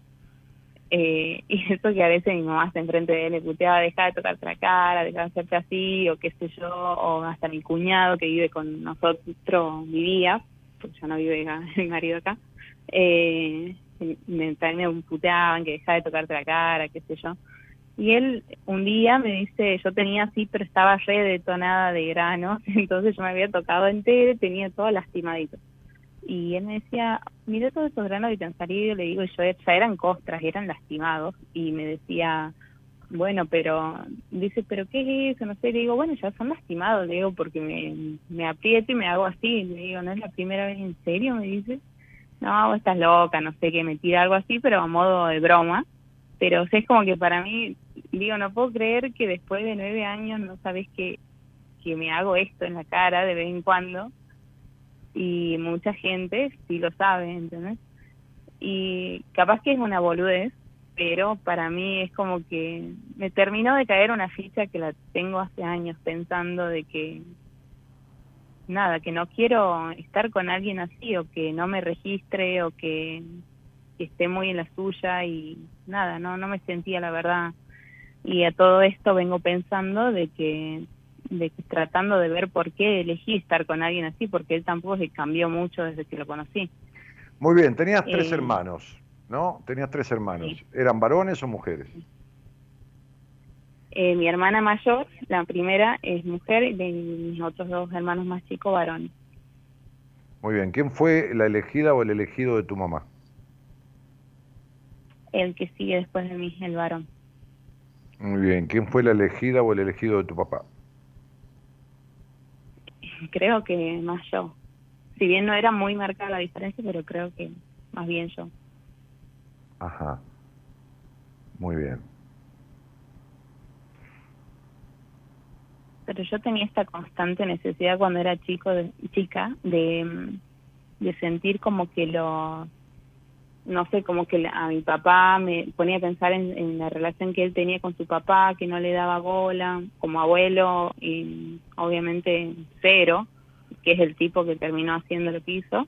Eh, <laughs> y eso que a veces mi mamá está enfrente de él le puteaba, deja de tocarte la cara, deja de hacerte así, o qué sé yo, o hasta mi cuñado que vive con nosotros vivía, porque yo no vive mi <laughs> marido acá, eh, me, también me puteaban que deja de tocarte la cara, qué sé yo. Y él un día me dice, yo tenía así, pero estaba re detonada de granos, <laughs> entonces yo me había tocado entero y tenía todo lastimadito y él me decía, mira todos estos granos han salido, le digo, yo ya eran costras, eran lastimados, y me decía, bueno, pero, dice, pero ¿qué es eso? No sé, le digo, bueno, ya son lastimados, le digo, porque me, me aprieto y me hago así, le digo, ¿no es la primera vez en serio? Me dice, no, estás loca, no sé, que me tira algo así, pero a modo de broma, pero o es como que para mí, digo, no puedo creer que después de nueve años no sabes que, que me hago esto en la cara de vez en cuando, y mucha gente sí lo sabe, ¿entendés? Y capaz que es una boludez, pero para mí es como que me terminó de caer una ficha que la tengo hace años pensando de que nada, que no quiero estar con alguien así o que no me registre o que, esté muy en la suya y nada, no no me sentía la verdad. Y a todo esto vengo pensando de que de tratando de ver por qué elegí estar con alguien así, porque él tampoco se cambió mucho desde que lo conocí. Muy bien, tenías tres eh, hermanos, ¿no? Tenías tres hermanos. ¿Eran varones o mujeres? Eh, mi hermana mayor, la primera, es mujer y mis otros dos hermanos más chicos, varones. Muy bien, ¿quién fue la elegida o el elegido de tu mamá? El que sigue después de mí, el varón. Muy bien, ¿quién fue la elegida o el elegido de tu papá? Creo que más yo. Si bien no era muy marcada la diferencia, pero creo que más bien yo. Ajá. Muy bien. Pero yo tenía esta constante necesidad cuando era chico, de, chica, de, de sentir como que lo no sé, como que a mi papá me ponía a pensar en, la relación que él tenía con su papá, que no le daba bola, como abuelo, y obviamente cero, que es el tipo que terminó haciendo lo que hizo,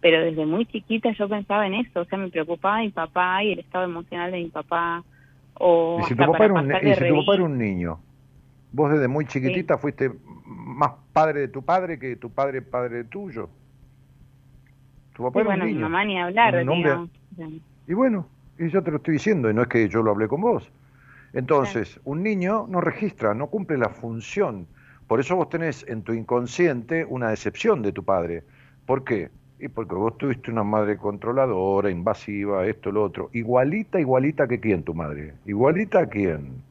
pero desde muy chiquita yo pensaba en eso, o sea, me preocupaba mi papá y el estado emocional de mi papá. O ¿Y si, tu papá, era un, y si tu papá era un niño? Vos desde muy chiquitita fuiste más padre de tu padre que tu padre padre tuyo bueno, mi mamá ni hablar, Y bueno, y yo te lo estoy diciendo, y no es que yo lo hablé con vos. Entonces, un niño no registra, no cumple la función. Por eso vos tenés en tu inconsciente una decepción de tu padre. ¿Por qué? Y porque vos tuviste una madre controladora, invasiva, esto, lo otro. Igualita, igualita que quién tu madre. Igualita a quién.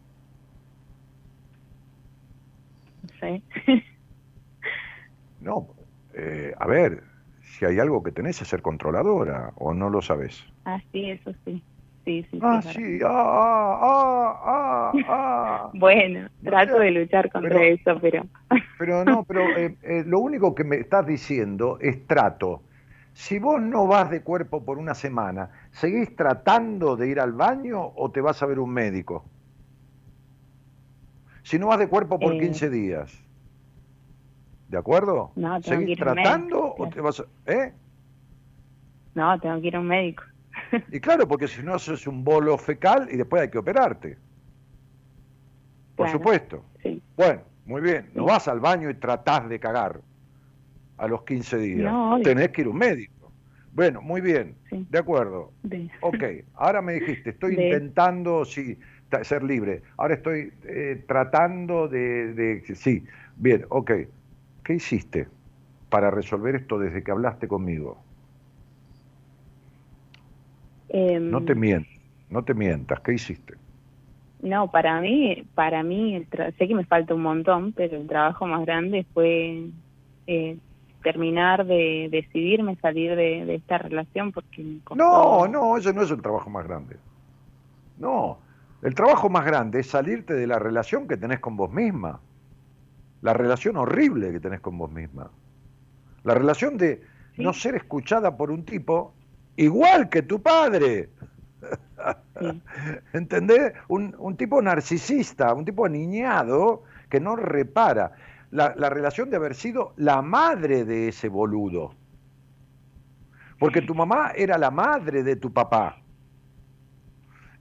No sé. <laughs> no, eh, a ver, si hay algo que tenés es ser controladora, ¿o no lo sabes? Ah, sí, eso sí. Sí, sí, ah, sí, ah, ah, ah, ah. <laughs> bueno, trato de luchar contra eso, pero... <laughs> pero no, pero eh, eh, lo único que me estás diciendo es trato. Si vos no vas de cuerpo por una semana, ¿seguís tratando de ir al baño o te vas a ver un médico? Si no vas de cuerpo por 15 eh, días. ¿De acuerdo? No, ¿Seguís tratando o te vas a, ¿Eh? No, tengo que ir a un médico. <laughs> y claro, porque si no haces un bolo fecal y después hay que operarte. Por supuesto. Sí. Bueno, muy bien. No vas al baño y tratás de cagar a los 15 días. No, Tenés que ir a un médico. Bueno, muy bien. De acuerdo. Ok, ahora me dijiste, estoy <laughs> intentando, sí, ser libre. Ahora estoy eh, tratando de, de... Sí, bien, ok. ¿Qué hiciste para resolver esto desde que hablaste conmigo? Em, no te mientas, no te mientas, ¿qué hiciste? No, para mí, para mí, sé que me falta un montón, pero el trabajo más grande fue eh, terminar de decidirme salir de, esta relación porque No, no, ese no es el trabajo más grande. No, el trabajo más grande es salirte de la relación que tenés con vos misma. La relación horrible que tenés con vos misma. La relación de no ser escuchada por un tipo igual que tu padre. <laughs> ¿Entendés? Un, tipo narcisista, un tipo niñado que no repara. La, la, relación de haber sido la madre de ese boludo. Porque tu mamá era la madre de tu papá.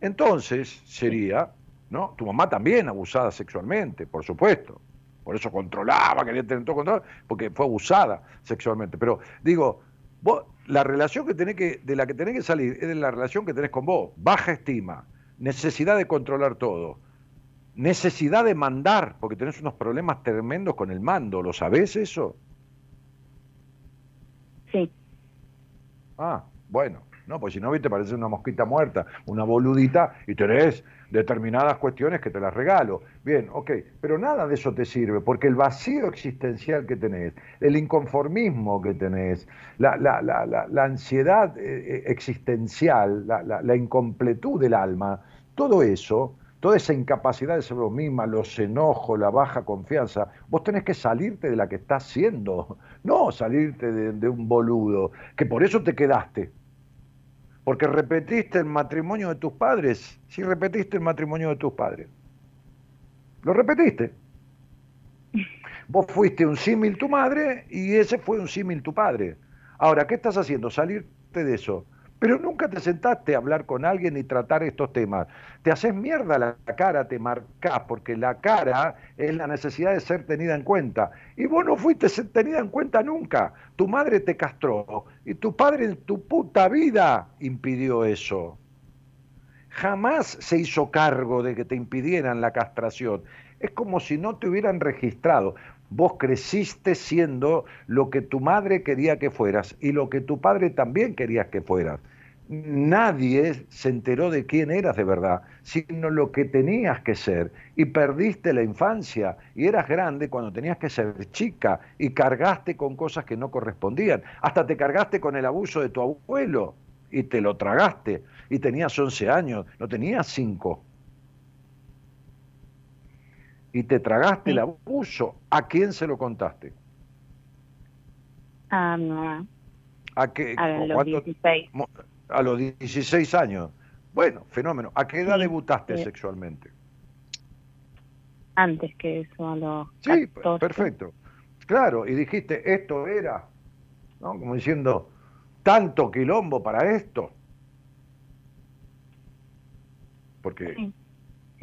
Entonces sería, ¿no? Tu mamá también abusada sexualmente, por supuesto. Por eso controlaba, quería tener todo porque fue abusada sexualmente. Pero digo, vos, la relación que tenés que, de la que tenés que salir es de la relación que tenés con vos. Baja estima, necesidad de controlar todo, necesidad de mandar, porque tenés unos problemas tremendos con el mando. ¿Lo sabés eso? Sí. Ah, bueno. No, pues si no, viste, parece una mosquita muerta, una boludita, y tenés determinadas cuestiones que te las regalo. Bien, ok, pero nada de eso te sirve, porque el vacío existencial que tenés, el inconformismo que tenés, la, la, la, la ansiedad eh, eh, existencial, la, incompletud del alma, todo eso, toda esa incapacidad de ser vos misma, los enojos, la baja confianza, vos tenés que salirte de la que estás siendo, <laughs> no salirte de un boludo, que por eso te quedaste porque repetiste el matrimonio de tus padres. Sí repetiste el matrimonio de tus padres. Lo repetiste. <laughs> Vos fuiste un símil tu madre y ese fue un símil tu padre. Ahora, ¿qué estás haciendo? Salirte de eso. Pero nunca te sentaste a hablar con alguien y tratar estos temas. Te haces mierda la cara, te marcás, porque la cara es la necesidad de ser tenida en cuenta. Y vos no fuiste tenida en cuenta nunca. Tu madre te castró y tu padre en tu puta vida impidió eso. Jamás se hizo cargo de que te impidieran la castración. Es como si no te hubieran registrado. Vos creciste siendo lo que tu madre quería que fueras y lo que tu padre también quería que fueras. Nadie se enteró de quién eras de verdad, sino lo que tenías que ser. Y perdiste la infancia y eras grande cuando tenías que ser chica y cargaste con cosas que no correspondían. Hasta te cargaste con el abuso de tu abuelo y te lo tragaste. Y tenías 11 años, no tenías 5 y te tragaste el abuso, ¿a quién se lo contaste? A mi ¿A, qué, a los 16. A los 16 años. Bueno, fenómeno. ¿A qué edad debutaste sexualmente? Antes que eso, a los Sí, perfecto. Claro, y dijiste, esto era, ¿no? Como diciendo, tanto quilombo para esto. Porque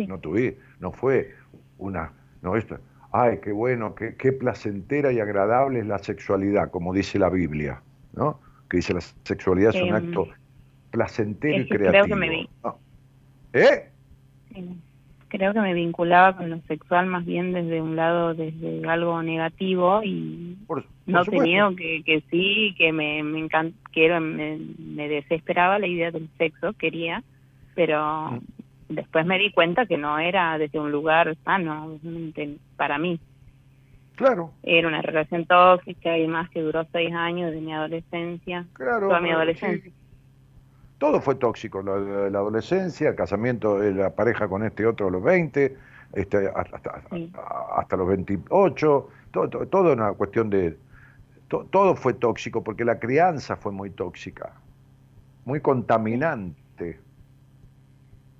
no tuve, no fue una, no esto, ay, qué bueno, qué, qué, placentera y agradable es la sexualidad, como dice la Biblia, ¿no? Que dice la sexualidad es un acto placentero y creativo. Creo que me ¿Eh? Creo que me vinculaba con lo sexual más bien desde un lado, desde algo negativo y no tenido que, que sí, que me, me, que me, me desesperaba la idea del sexo, quería, pero mm después me di cuenta que no era desde un lugar sano para mí. Claro. Era una relación tóxica y más que duró seis años de mi adolescencia. Claro. Toda mi adolescencia. Todo fue tóxico, la, la, adolescencia, el casamiento, la pareja con este otro a los 20, este, hasta, hasta, los 28, todo, todo, todo una cuestión de... todo fue tóxico porque la crianza fue muy tóxica, muy contaminante.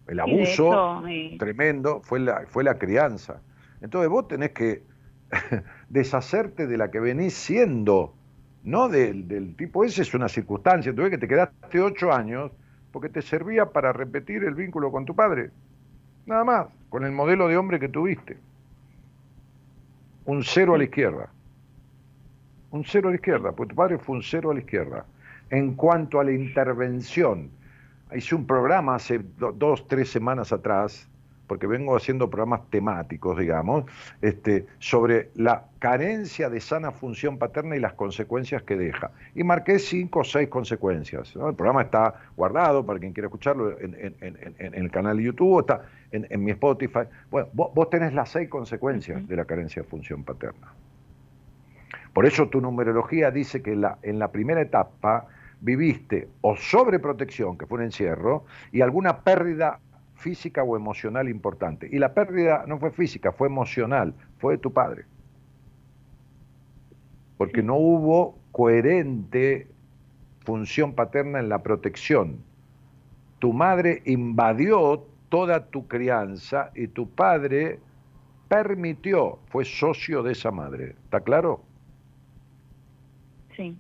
El abuso tremendo fue la, fue la crianza. Entonces vos tenés que <laughs> deshacerte de la que venís siendo, no del, del tipo, esa es una circunstancia, tú ves que te quedaste ocho años porque te servía para repetir el vínculo con tu padre, nada más, con el modelo de hombre que tuviste. Un cero a la izquierda. Un cero a la izquierda, porque tu padre fue un cero a la izquierda. En cuanto a la intervención, hice un programa hace dos, tres semanas atrás porque vengo haciendo programas temáticos, digamos, este, sobre la carencia de sana función paterna y las consecuencias que deja. Y marqué cinco o seis consecuencias. El programa está guardado para quien quiera escucharlo en, el canal de YouTube, está en, mi Spotify. Bueno, vos, tenés las seis consecuencias de la carencia de función paterna. Por eso tu numerología dice que la, en la primera etapa viviste o sobreprotección, que fue un encierro, y alguna pérdida física o emocional importante. Y la pérdida no fue física, fue emocional, fue de tu padre. Porque no hubo coherente función paterna en la protección. Tu madre invadió toda tu crianza y tu padre permitió, fue socio de esa madre. ¿Está claro? Sí.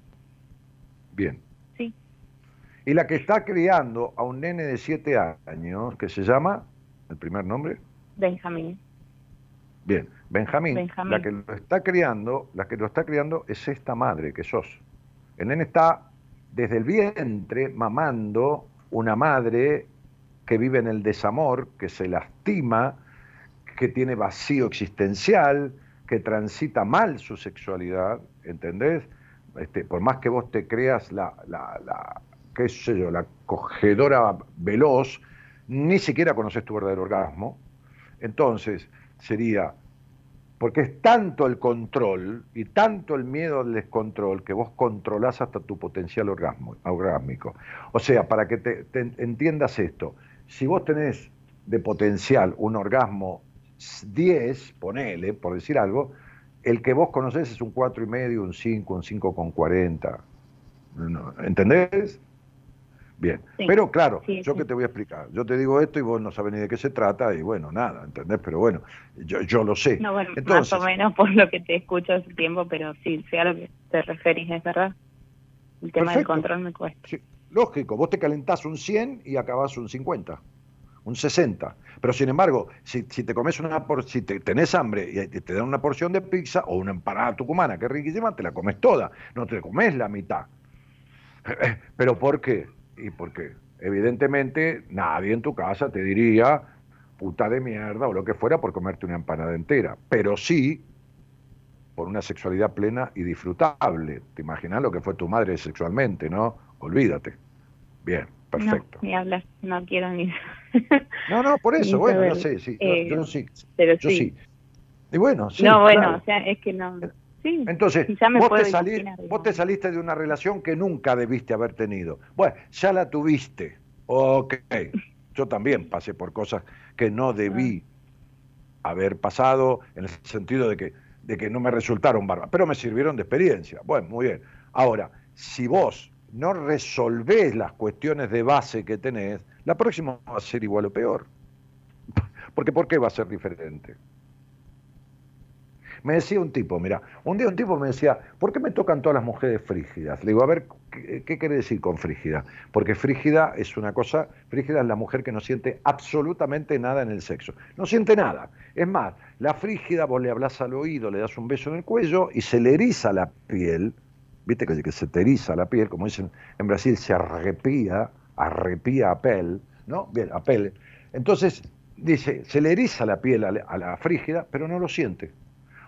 Bien. Y la que está criando a un nene de 7 años, que se llama, el primer nombre. Benjamín. Bien, Benjamín, la que lo está criando, la que lo está criando es esta madre que sos. El nene está desde el vientre mamando una madre que vive en el desamor, que se lastima, que tiene vacío existencial, que transita mal su sexualidad, ¿entendés? Este, por más que vos te creas la, qué sé yo, la cogedora veloz, ni siquiera conoces tu verdadero orgasmo. Entonces, sería, porque es tanto el control y tanto el miedo al descontrol que vos controlás hasta tu potencial orgasmo, orgásmico. O sea, para que te, entiendas esto, si vos tenés de potencial un orgasmo 10, ponele, por decir algo, el que vos conocés es un 4,5, un 5, un 5,40. ¿Entendés? Bien, pero claro, yo que te voy a explicar, yo te digo esto y vos no sabes ni de qué se trata y bueno, nada, ¿entendés? Pero bueno, yo, yo lo sé. No, bueno, más o menos por lo que te escucho hace tiempo, pero sí, sé a lo que te referís, es verdad. El tema del control me cuesta. lógico, vos te calentás un 100 y acabás un 50, un 60. Pero sin embargo, si, si te comes una por, si te, tenés hambre y te dan una porción de pizza o una empanada tucumana que es riquísima, te la comes toda, no te comes la mitad. ¿Pero por qué? Y porque evidentemente nadie en tu casa te diría puta de mierda o lo que fuera por comerte una empanada entera, pero sí por una sexualidad plena y disfrutable. ¿Te imaginas lo que fue tu madre sexualmente, no? Olvídate. Bien, perfecto. No, ni hablar, no quiero ni... <laughs> no, no, por eso, bueno, yo sé, sí, yo, eh, sí, pero yo sí. Y bueno, sí. No, bueno, o sea, es que no... Entonces, vos te, saliste de una relación que nunca debiste haber tenido. Bueno, ya la tuviste. Ok. Yo también pasé por cosas que no debí ah. haber pasado, en el sentido de que, de que no me resultaron bárbaras, pero me sirvieron de experiencia. Bueno, muy bien. Ahora, si vos no resolvés las cuestiones de base que tenés, la próxima va a ser igual o peor. <laughs> Porque ¿por qué va a ser diferente? Me decía un tipo, mira, un día un tipo me decía, ¿por qué me tocan todas las mujeres frígidas? Le digo, a ver, ¿qué, quiere decir con frígida? Porque frígida es una cosa, frígida es la mujer que no siente absolutamente nada en el sexo. No siente nada. Es más, la frígida vos le hablas al oído, le das un beso en el cuello y se le eriza la piel, viste que, se te eriza la piel, como dicen en Brasil, se arrepía, arrepía a piel, ¿no? Bien, a piel. Entonces, dice, se le eriza la piel a la frígida, pero no lo siente.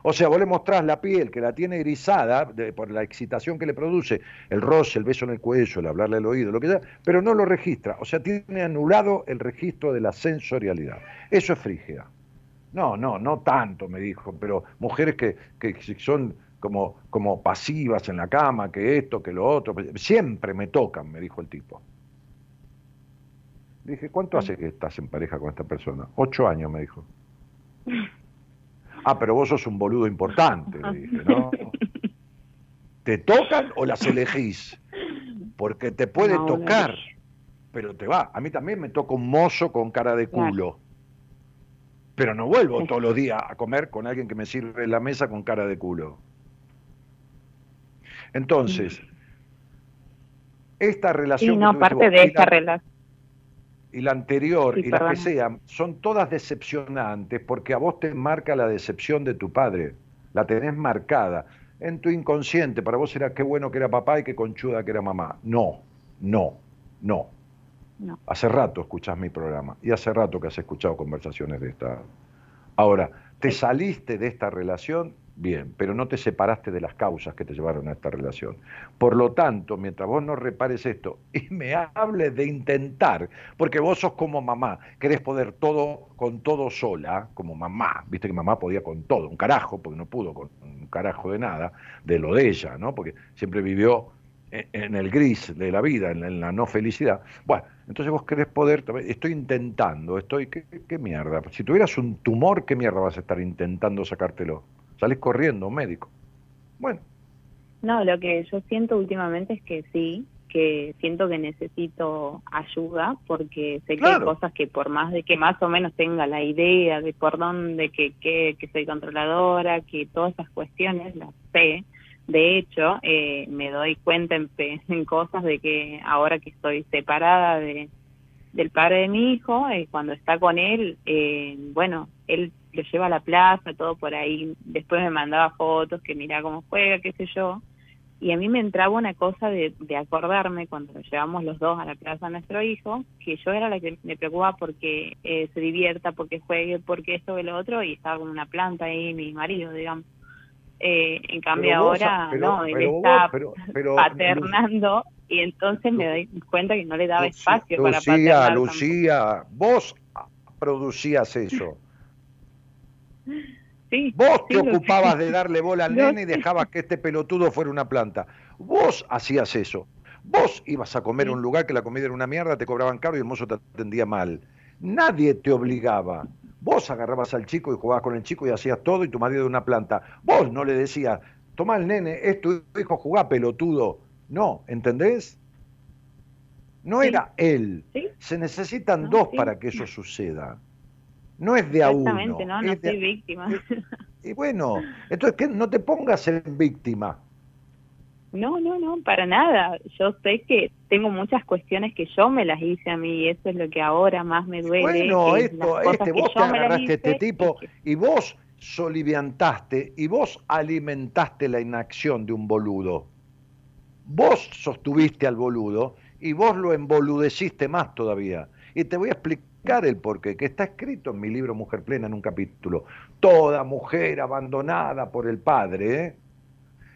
O sea, vos le mostrás la piel que la tiene grisada por la excitación que le produce el roce, el beso en el cuello, el hablarle al oído, lo que sea, pero no lo registra. O sea, tiene anulado el registro de la sensorialidad. Eso es frígida. No, no, no tanto, me dijo, pero mujeres que, que son como, como pasivas en la cama, que esto, que lo otro, siempre me tocan, me dijo el tipo. Dije, ¿cuánto hace que estás en pareja con esta persona? Ocho años, me dijo. <laughs> Ah, pero vos sos un boludo importante, le dije, ¿no? ¿Te tocan o las elegís? Porque te puede tocar, pero te va. A mí también me toca un mozo con cara de culo. Pero no vuelvo todos los días a comer con alguien que me sirve la mesa con cara de culo. Entonces, esta relación... Y no, parte de esta relación y la anterior y la que sea, son todas decepcionantes porque a vos te marca la decepción de tu padre, la tenés marcada. En tu inconsciente, para vos era qué bueno que era papá y qué conchuda que era mamá. No, no, no. Hace rato escuchás mi programa y hace rato que has escuchado conversaciones de esta. Ahora, te saliste de esta relación bien, pero no te separaste de las causas que te llevaron a esta relación. Por lo tanto, mientras vos no repares esto <laughs> y me hables de intentar, porque vos sos como mamá, querés poder todo con todo sola, como mamá, viste que mamá podía con todo, un carajo, porque no pudo con un carajo de nada, de lo de ella, ¿no? Porque siempre vivió en el gris de la vida, en la no felicidad. Bueno, entonces vos querés poder, estoy intentando, estoy, ¿qué, qué mierda? Si tuvieras un tumor, ¿qué mierda vas a estar intentando sacártelo? Sales corriendo, médico. Bueno. No, lo que yo siento últimamente es que sí, que siento que necesito ayuda porque sé que hay cosas que por más de que más o menos tenga la idea de por dónde, que, que, que soy controladora, que todas esas cuestiones las sé. De hecho, eh, me doy cuenta en, <laughs> en, cosas de que ahora que estoy separada de, del padre de mi hijo, eh, cuando está con él, eh, bueno, él lo lleva a la plaza, todo por ahí, después me mandaba fotos, que mira cómo juega, qué sé yo, y a mí me entraba una cosa de, de acordarme cuando lo llevamos los dos a la plaza a nuestro hijo, que yo era la que me preocupaba porque eh, se divierta, porque juegue, porque esto o lo otro, y estaba con una planta ahí mi marido, digamos. Eh, en cambio ahora no, él está paternando y entonces me doy cuenta que no le daba espacio para paternar. Lucía, vos producías eso. Vos te ocupabas de darle bola al <laughs> nene y dejabas que este pelotudo fuera una planta. Vos hacías eso. Vos ibas a comer en un lugar que la comida era una mierda, te cobraban caro y el mozo te atendía mal. Nadie te obligaba. Vos agarrabas al chico y jugabas con el chico y hacías todo y tu marido de una planta. Vos no le decías, toma el nene, es tu hijo, jugá pelotudo. No, ¿entendés? No era él. Se necesitan dos para que eso suceda. No es de a uno. Exactamente, no, no soy víctima. Y bueno, entonces que no te pongas en víctima. No, no, no, para nada. Yo sé que tengo muchas cuestiones que yo me las hice a mí y eso es lo que ahora más me duele. Bueno, esto, este, vos te agarraste este tipo y vos soliviantaste y vos alimentaste la inacción de un boludo. Vos sostuviste al boludo y vos lo emboludeciste más todavía. Y te voy a explicar el porqué, que está escrito en mi libro Mujer Plena en un capítulo. Toda mujer abandonada por el padre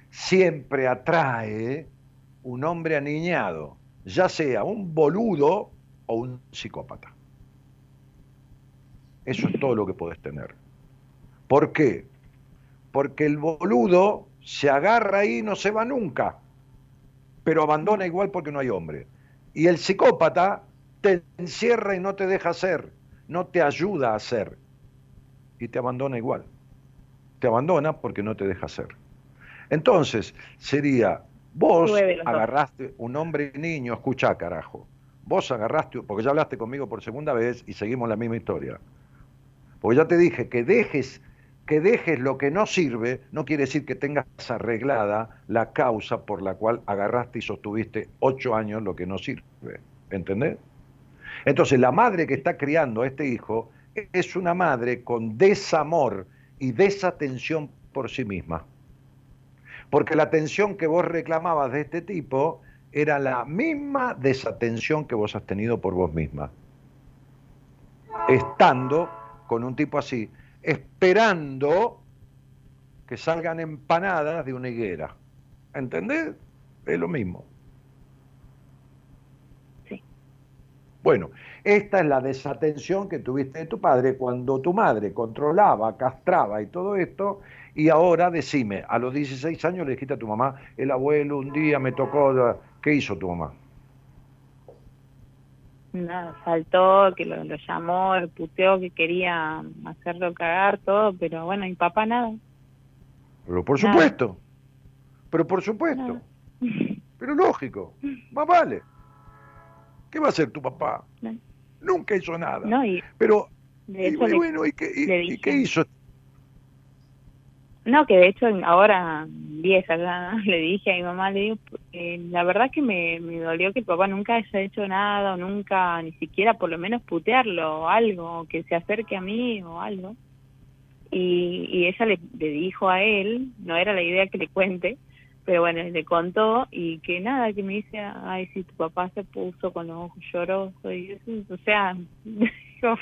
siempre atrae un hombre aniñado, ya sea un boludo o un psicópata. Eso es todo lo que podés tener. ¿Por qué? Porque el boludo se agarra ahí y no se va nunca, pero abandona igual porque no hay hombre. Y el psicópata te encierra y no te deja hacer, no te ayuda a hacer y te abandona igual. Te abandona porque no te deja hacer. Entonces, sería, vos agarraste un hombre y niño, escucha carajo, vos agarraste, porque ya hablaste conmigo por segunda vez y seguimos la misma historia. Porque ya te dije que dejes, que dejes lo que no sirve, no quiere decir que tengas arreglada la causa por la cual agarraste y sostuviste ocho años lo que no sirve. ¿Entendés? Entonces, la madre que está criando a este hijo es una madre con desamor y desatención por sí misma. Porque la atención que vos reclamabas de este tipo era la misma desatención que vos has tenido por vos misma. Estando con un tipo así, esperando que salgan empanadas de una higuera. ¿Entendés? Es lo mismo. Bueno, esta es la desatención que tuviste de tu padre cuando tu madre controlaba, castraba y todo esto, y ahora decime, a los 16 años le dijiste a tu mamá, el abuelo un día me tocó, ¿qué hizo tu mamá? Nada, saltó, que lo, llamó, puteó que quería hacerlo cagar, todo, pero bueno, mi papá nada. Pero por supuesto, pero por supuesto, pero lógico, más vale. ¿Qué va a hacer tu papá? Nunca hizo nada. Pero, y, bueno, ¿y qué, hizo? No, que de hecho ahora vieja ya <laughs> le dije a mi mamá, le digo, eh, la verdad que me, me dolió que el papá nunca haya hecho nada o nunca ni siquiera por lo menos putearlo o algo, que se acerque a mí o algo. Y, y ella le, le dijo a él, no era la idea que le cuente, pero bueno, le contó y que nada, que me dice, ay, si tu papá se puso con los ojos llorosos y eso, o sea, <laughs>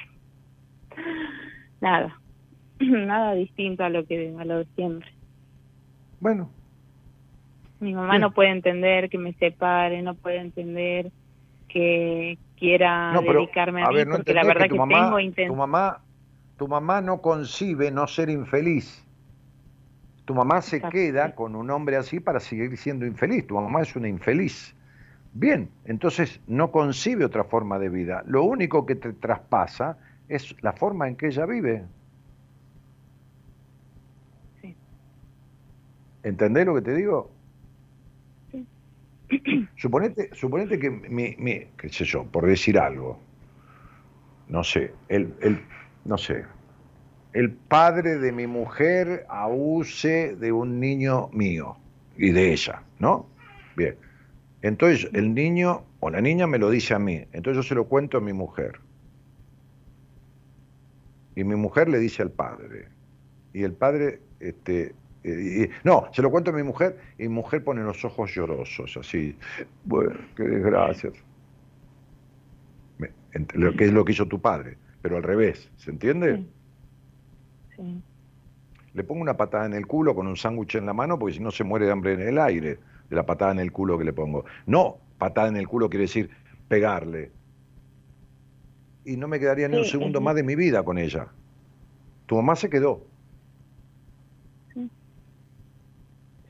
nada, <clears throat> nada distinto a lo que a lo de siempre. Bueno. Mi mamá no puede entender que me separe, no puede entender que quiera dedicarme a, mí, porque la verdad que, tengo Tu mamá, tu mamá no concibe no ser infeliz. Tu mamá se queda con un hombre así para seguir siendo infeliz. Tu mamá es una infeliz. Bien, entonces no concibe otra forma de vida. Lo único que te traspasa es la forma en que ella vive. Sí. ¿Entendés lo que te digo? Sí. <clears throat> Suponete, suponete que mi, mi, qué sé yo, por decir algo, no sé, el, el, no sé, el padre de mi mujer abuse de un niño mío y de ella, ¿no? Bien. Entonces el niño o la niña me lo dice a mí, entonces yo se lo cuento a mi mujer. Y mi mujer le dice al padre. Y el padre, este, eh, no, se lo cuento a mi mujer y mi mujer pone los ojos llorosos, así. Bueno, qué desgracia. Lo que es lo que hizo tu padre, pero al revés, ¿se entiende? Le pongo una patada en el culo con un sándwich en la mano porque si no se muere de hambre en el aire de la patada en el culo que le pongo. No, patada en el culo quiere decir pegarle. Y no me quedaría ni un segundo más de mi vida con ella. Tu mamá se quedó.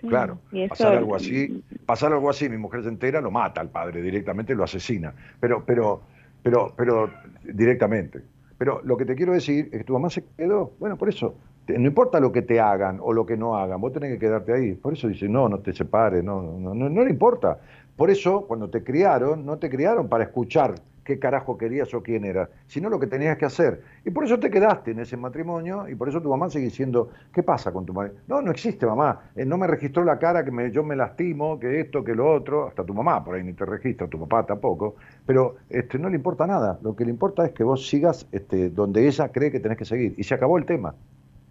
Claro, pasar algo así, pasar algo así, mi mujer se entera, lo mata al padre directamente, lo asesina. Pero, pero, pero, pero directamente. Pero lo que te quiero decir es que tu mamá se quedó. Bueno, por eso, no importa lo que te hagan o lo que no hagan, vos tenés que quedarte ahí. Por eso dice, no, no te separes, no, no, no, no le importa. Por eso, cuando te criaron, no te criaron para escuchar qué carajo querías o quién eras, sino lo que tenías que hacer. Y por eso te quedaste en ese matrimonio y por eso tu mamá sigue diciendo, ¿qué pasa con tu madre? No, no existe mamá, eh, no me registró la cara que me, yo me lastimo, que esto, que lo otro, hasta tu mamá por ahí ni te registra, tu papá tampoco, pero este, no le importa nada, lo que le importa es que vos sigas este, donde ella cree que tenés que seguir y se acabó el tema.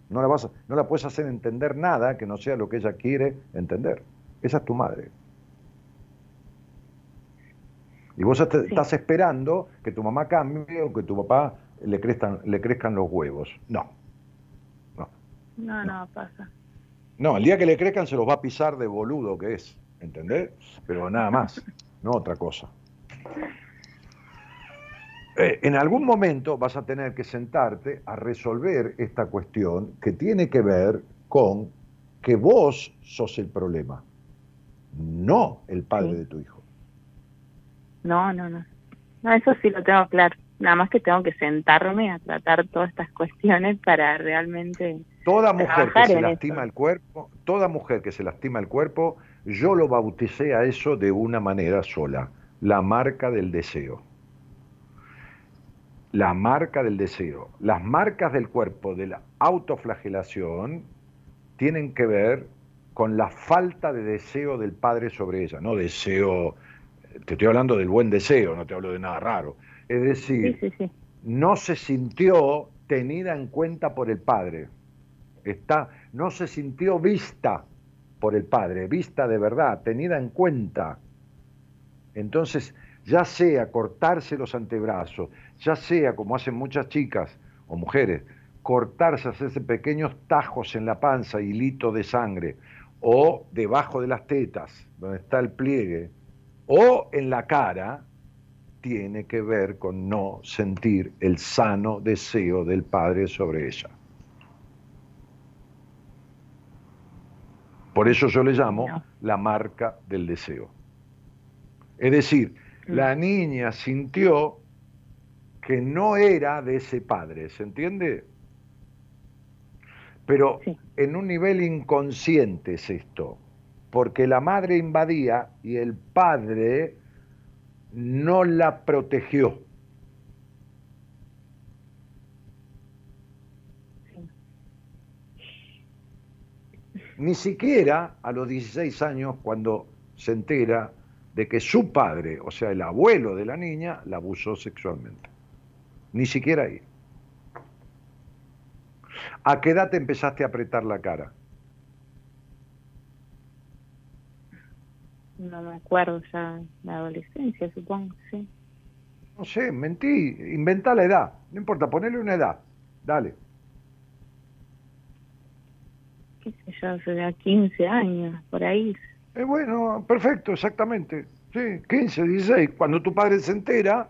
No la, vas no la puedes hacer entender nada que no sea lo que ella quiere entender. Esa es tu madre. Y vos estás esperando que tu mamá cambie o que tu papá le crezcan, le crezcan los huevos. No. No. No, no, pasa. No, el día que le crezcan se los va a pisar de boludo que es, ¿entendés? Pero nada más, <laughs> no otra cosa. Eh, en algún momento vas a tener que sentarte a resolver esta cuestión que tiene que ver con que vos sos el problema, no el padre de tu hijo. No, no, no. No, eso sí lo tengo claro. Nada más que tengo que sentarme a tratar todas estas cuestiones para realmente. Toda mujer que se lastima el cuerpo, toda mujer que se lastima el cuerpo, yo lo bauticé a eso de una manera sola: la marca del deseo. La marca del deseo. Las marcas del cuerpo de la autoflagelación tienen que ver con la falta de deseo del padre sobre ella, no deseo te estoy hablando del buen deseo, no te hablo de nada raro. Es decir, no se sintió tenida en cuenta por el padre. Está, no se sintió vista por el padre, vista de verdad, tenida en cuenta. Entonces, ya sea cortarse los antebrazos, ya sea como hacen muchas chicas o mujeres, cortarse, hacerse pequeños tajos en la panza, hilito de sangre, o debajo de las tetas, donde está el pliegue, o en la cara, tiene que ver con no sentir el sano deseo del Padre sobre ella. Por eso yo le llamo la marca del deseo. Es decir, mm. la niña sintió que no era de ese padre, ¿se entiende? Pero en un nivel inconsciente es esto porque la madre invadía y el padre no la protegió. Ni siquiera a los 16 años, cuando se entera de que su padre, o sea, el abuelo de la niña, la abusó sexualmente. Ni siquiera ahí. ¿A qué edad te empezaste a apretar la cara? No me acuerdo ya, la adolescencia, supongo, sí. No sé, mentí, inventá la edad, no importa, ponele una edad, dale. Qué sé yo, hace 15 años, por ahí. Eh, bueno, perfecto, exactamente. Sí, 15, 16. Cuando tu padre se entera,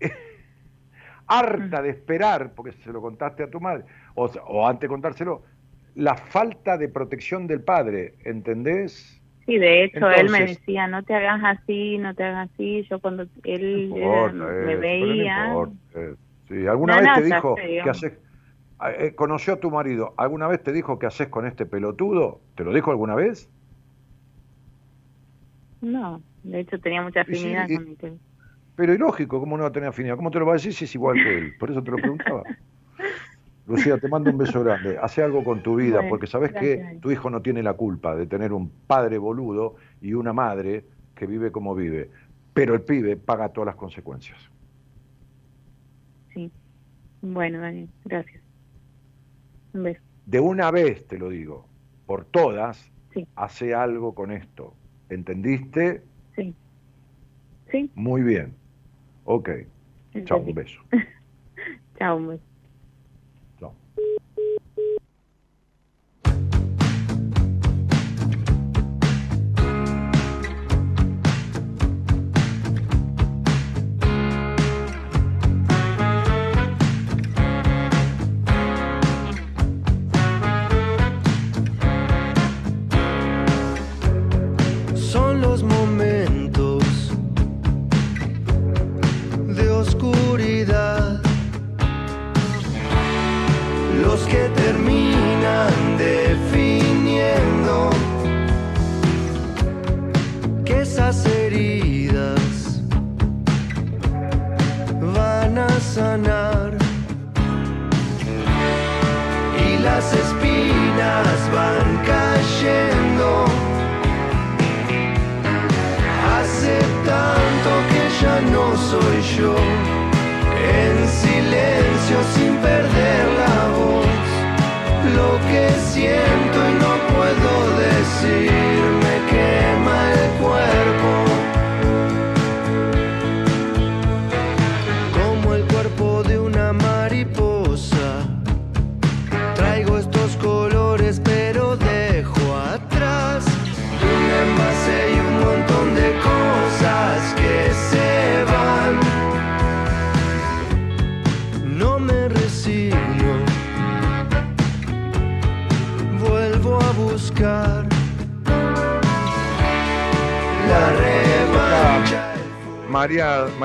<laughs> harta de esperar, porque se lo contaste a tu madre, o, o antes de contárselo, la falta de protección del padre, ¿entendés? Sí, de hecho, él me decía, no te hagas así, no te hagas así. Yo cuando él me veía... sí, ¿Alguna vez te dijo que haces... Eh, conoció a tu marido, ¿alguna vez te dijo que haces con este pelotudo? ¿Te lo dijo alguna vez? No, de hecho tenía mucha afinidad con mi Pero ilógico, ¿cómo no va a tener afinidad? ¿Cómo te lo va a decir si es igual que él? Por eso te lo preguntaba. <laughs> Lucía, te mando un beso grande. Hace algo con tu vida, porque sabes que tu hijo no tiene la culpa de tener un padre boludo y una madre que vive como vive. Pero el pibe paga todas las consecuencias. Sí. Bueno, Daniel, gracias. Un beso. De una vez te lo digo, por todas, hace algo con esto. ¿Entendiste? Sí. Sí. Muy bien. Ok. <laughs> Chao, un beso. Chao, un beso.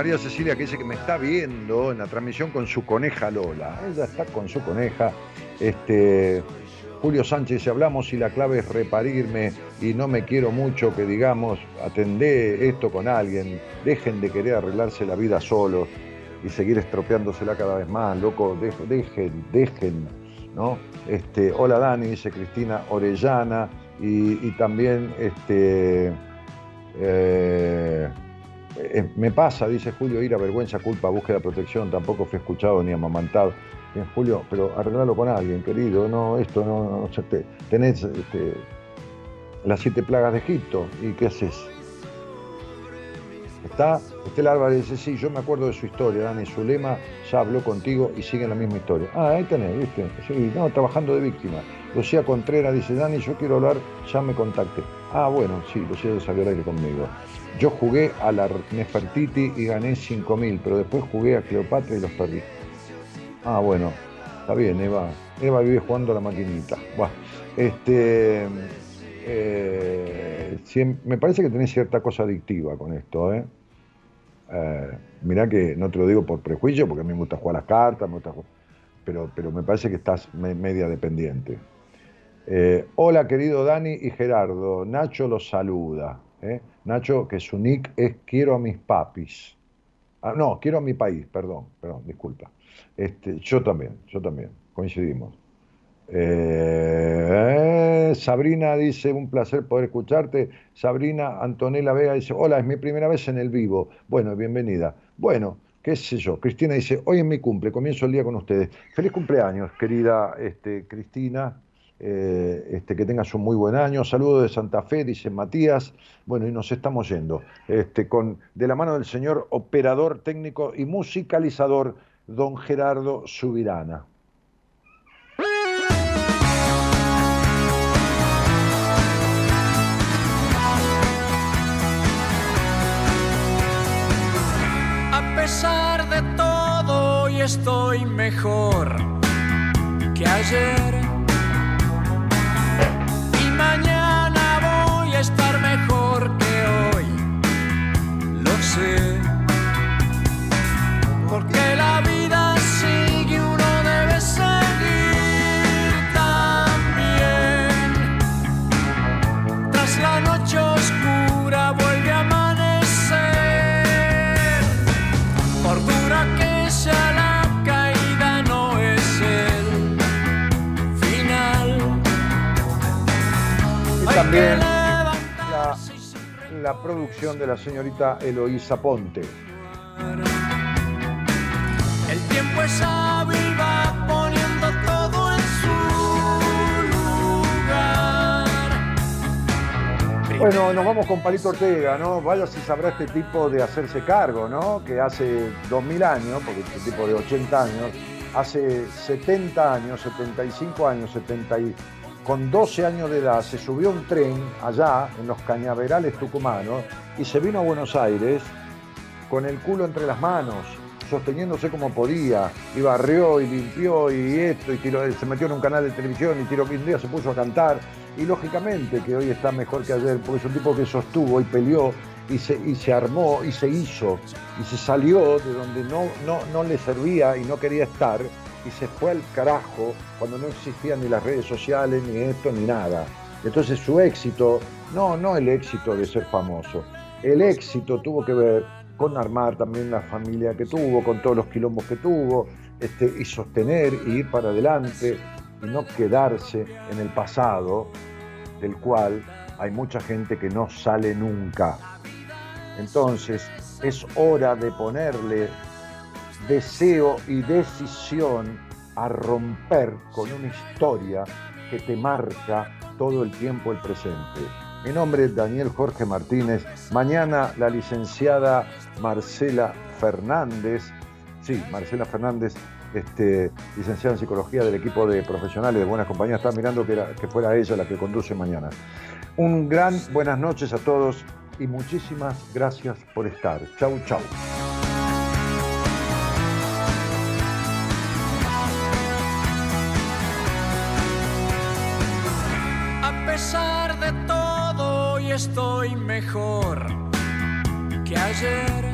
María, Cecilia que dice que me está viendo en la transmisión con su coneja Lola. Ella está con su coneja. Este, Julio Sánchez, si hablamos y la clave es reparirme y no me quiero mucho, que digamos, atendé esto con alguien, dejen de querer arreglarse la vida solos y seguir estropeándosela cada vez más, loco, dejen, dejen, ¿no? Este, hola Dani, dice Cristina Orellana, y, también este, eh, eh, me pasa, dice Julio, ir a vergüenza, culpa, búsqueda, protección, tampoco fui escuchado ni amamantado. Bien, Julio, pero arreglalo con alguien, querido, no, esto no, no tenés este, las siete plagas de Egipto, ¿y qué haces? Está, Estel Álvarez dice, sí, yo me acuerdo de su historia, Dani Zulema ya habló contigo y sigue la misma historia. Ah, ahí tenés, viste, sí, no, trabajando de víctima. Lucía Contreras dice, Dani, yo quiero hablar, ya me contacte. Ah, bueno, sí, Lucía salió al aire conmigo. Yo jugué a la Nefertiti y gané 5.000, pero después jugué a Cleopatra y los perdí. Ah, bueno, está bien, Eva. Eva vive jugando a la maquinita. Bueno, este, eh, me parece que tenés cierta cosa adictiva con esto, ¿eh? ¿eh? mirá que no te lo digo por prejuicio, porque a mí me gusta jugar las cartas, pero, pero me parece que estás media dependiente. Eh, hola querido Dani y Gerardo, Nacho los saluda. ¿eh? Nacho, que su nick es quiero a mis papis. Ah, no, quiero a mi país, perdón, perdón, disculpa. Este, yo también, yo también, coincidimos. Eh, Sabrina dice, un placer poder escucharte. Sabrina Antonella Vega dice, hola, es mi primera vez en el vivo. Bueno, bienvenida. Bueno, qué sé yo. Cristina dice, hoy es mi cumple, comienzo el día con ustedes. Feliz cumpleaños, querida este, Cristina. Eh, este, que tengas un muy buen año. Saludos de Santa Fe, dice Matías. Bueno, y nos estamos yendo. Este, con, de la mano del señor operador técnico y musicalizador, don Gerardo Subirana. A pesar de todo, hoy estoy mejor que ayer Porque la vida sigue, uno debe seguir también. Tras la noche oscura vuelve a amanecer. Por dura que sea la también la, producción de la señorita Eloísa Ponte. El tiempo es hábil, va poniendo todo en su lugar. Bueno, nos vamos con Palito Ortega, ¿no? Vaya si sabrá este tipo de hacerse cargo, ¿no? Que hace 2000 años, porque este tipo de 80 años, hace 70 años, 75 años, 70 con 12 años de edad se subió un tren allá en los cañaverales tucumanos y se vino a Buenos Aires con el culo entre las manos, sosteniéndose como podía, y barrió y limpió y esto, y se metió en un canal de televisión y tiró que un día se puso a cantar, y lógicamente que hoy está mejor que ayer, porque es un tipo que sostuvo y peleó y se, y se armó y se hizo y se salió de donde no, no, no le servía y no quería estar y se fue al carajo cuando no existían ni las redes sociales, ni esto, ni nada. Entonces su éxito, no, no el éxito de ser famoso, el éxito tuvo que ver con armar también la familia que tuvo, con todos los quilombos que tuvo, este, y sostener y ir para adelante y no quedarse en el pasado, del cual hay mucha gente que no sale nunca. Entonces es hora de ponerle deseo y decisión a romper con una historia que te marca todo el tiempo el presente. Mi nombre es Daniel Jorge Martínez. Mañana la licenciada Marcela Fernández, sí, Marcela Fernández, este, licenciada en psicología del equipo de profesionales de Buenas Compañías, está mirando que, que fuera ella la que conduce mañana. Un gran buenas noches a todos y muchísimas gracias por estar. Chau, chau. Estoy mejor que ayer.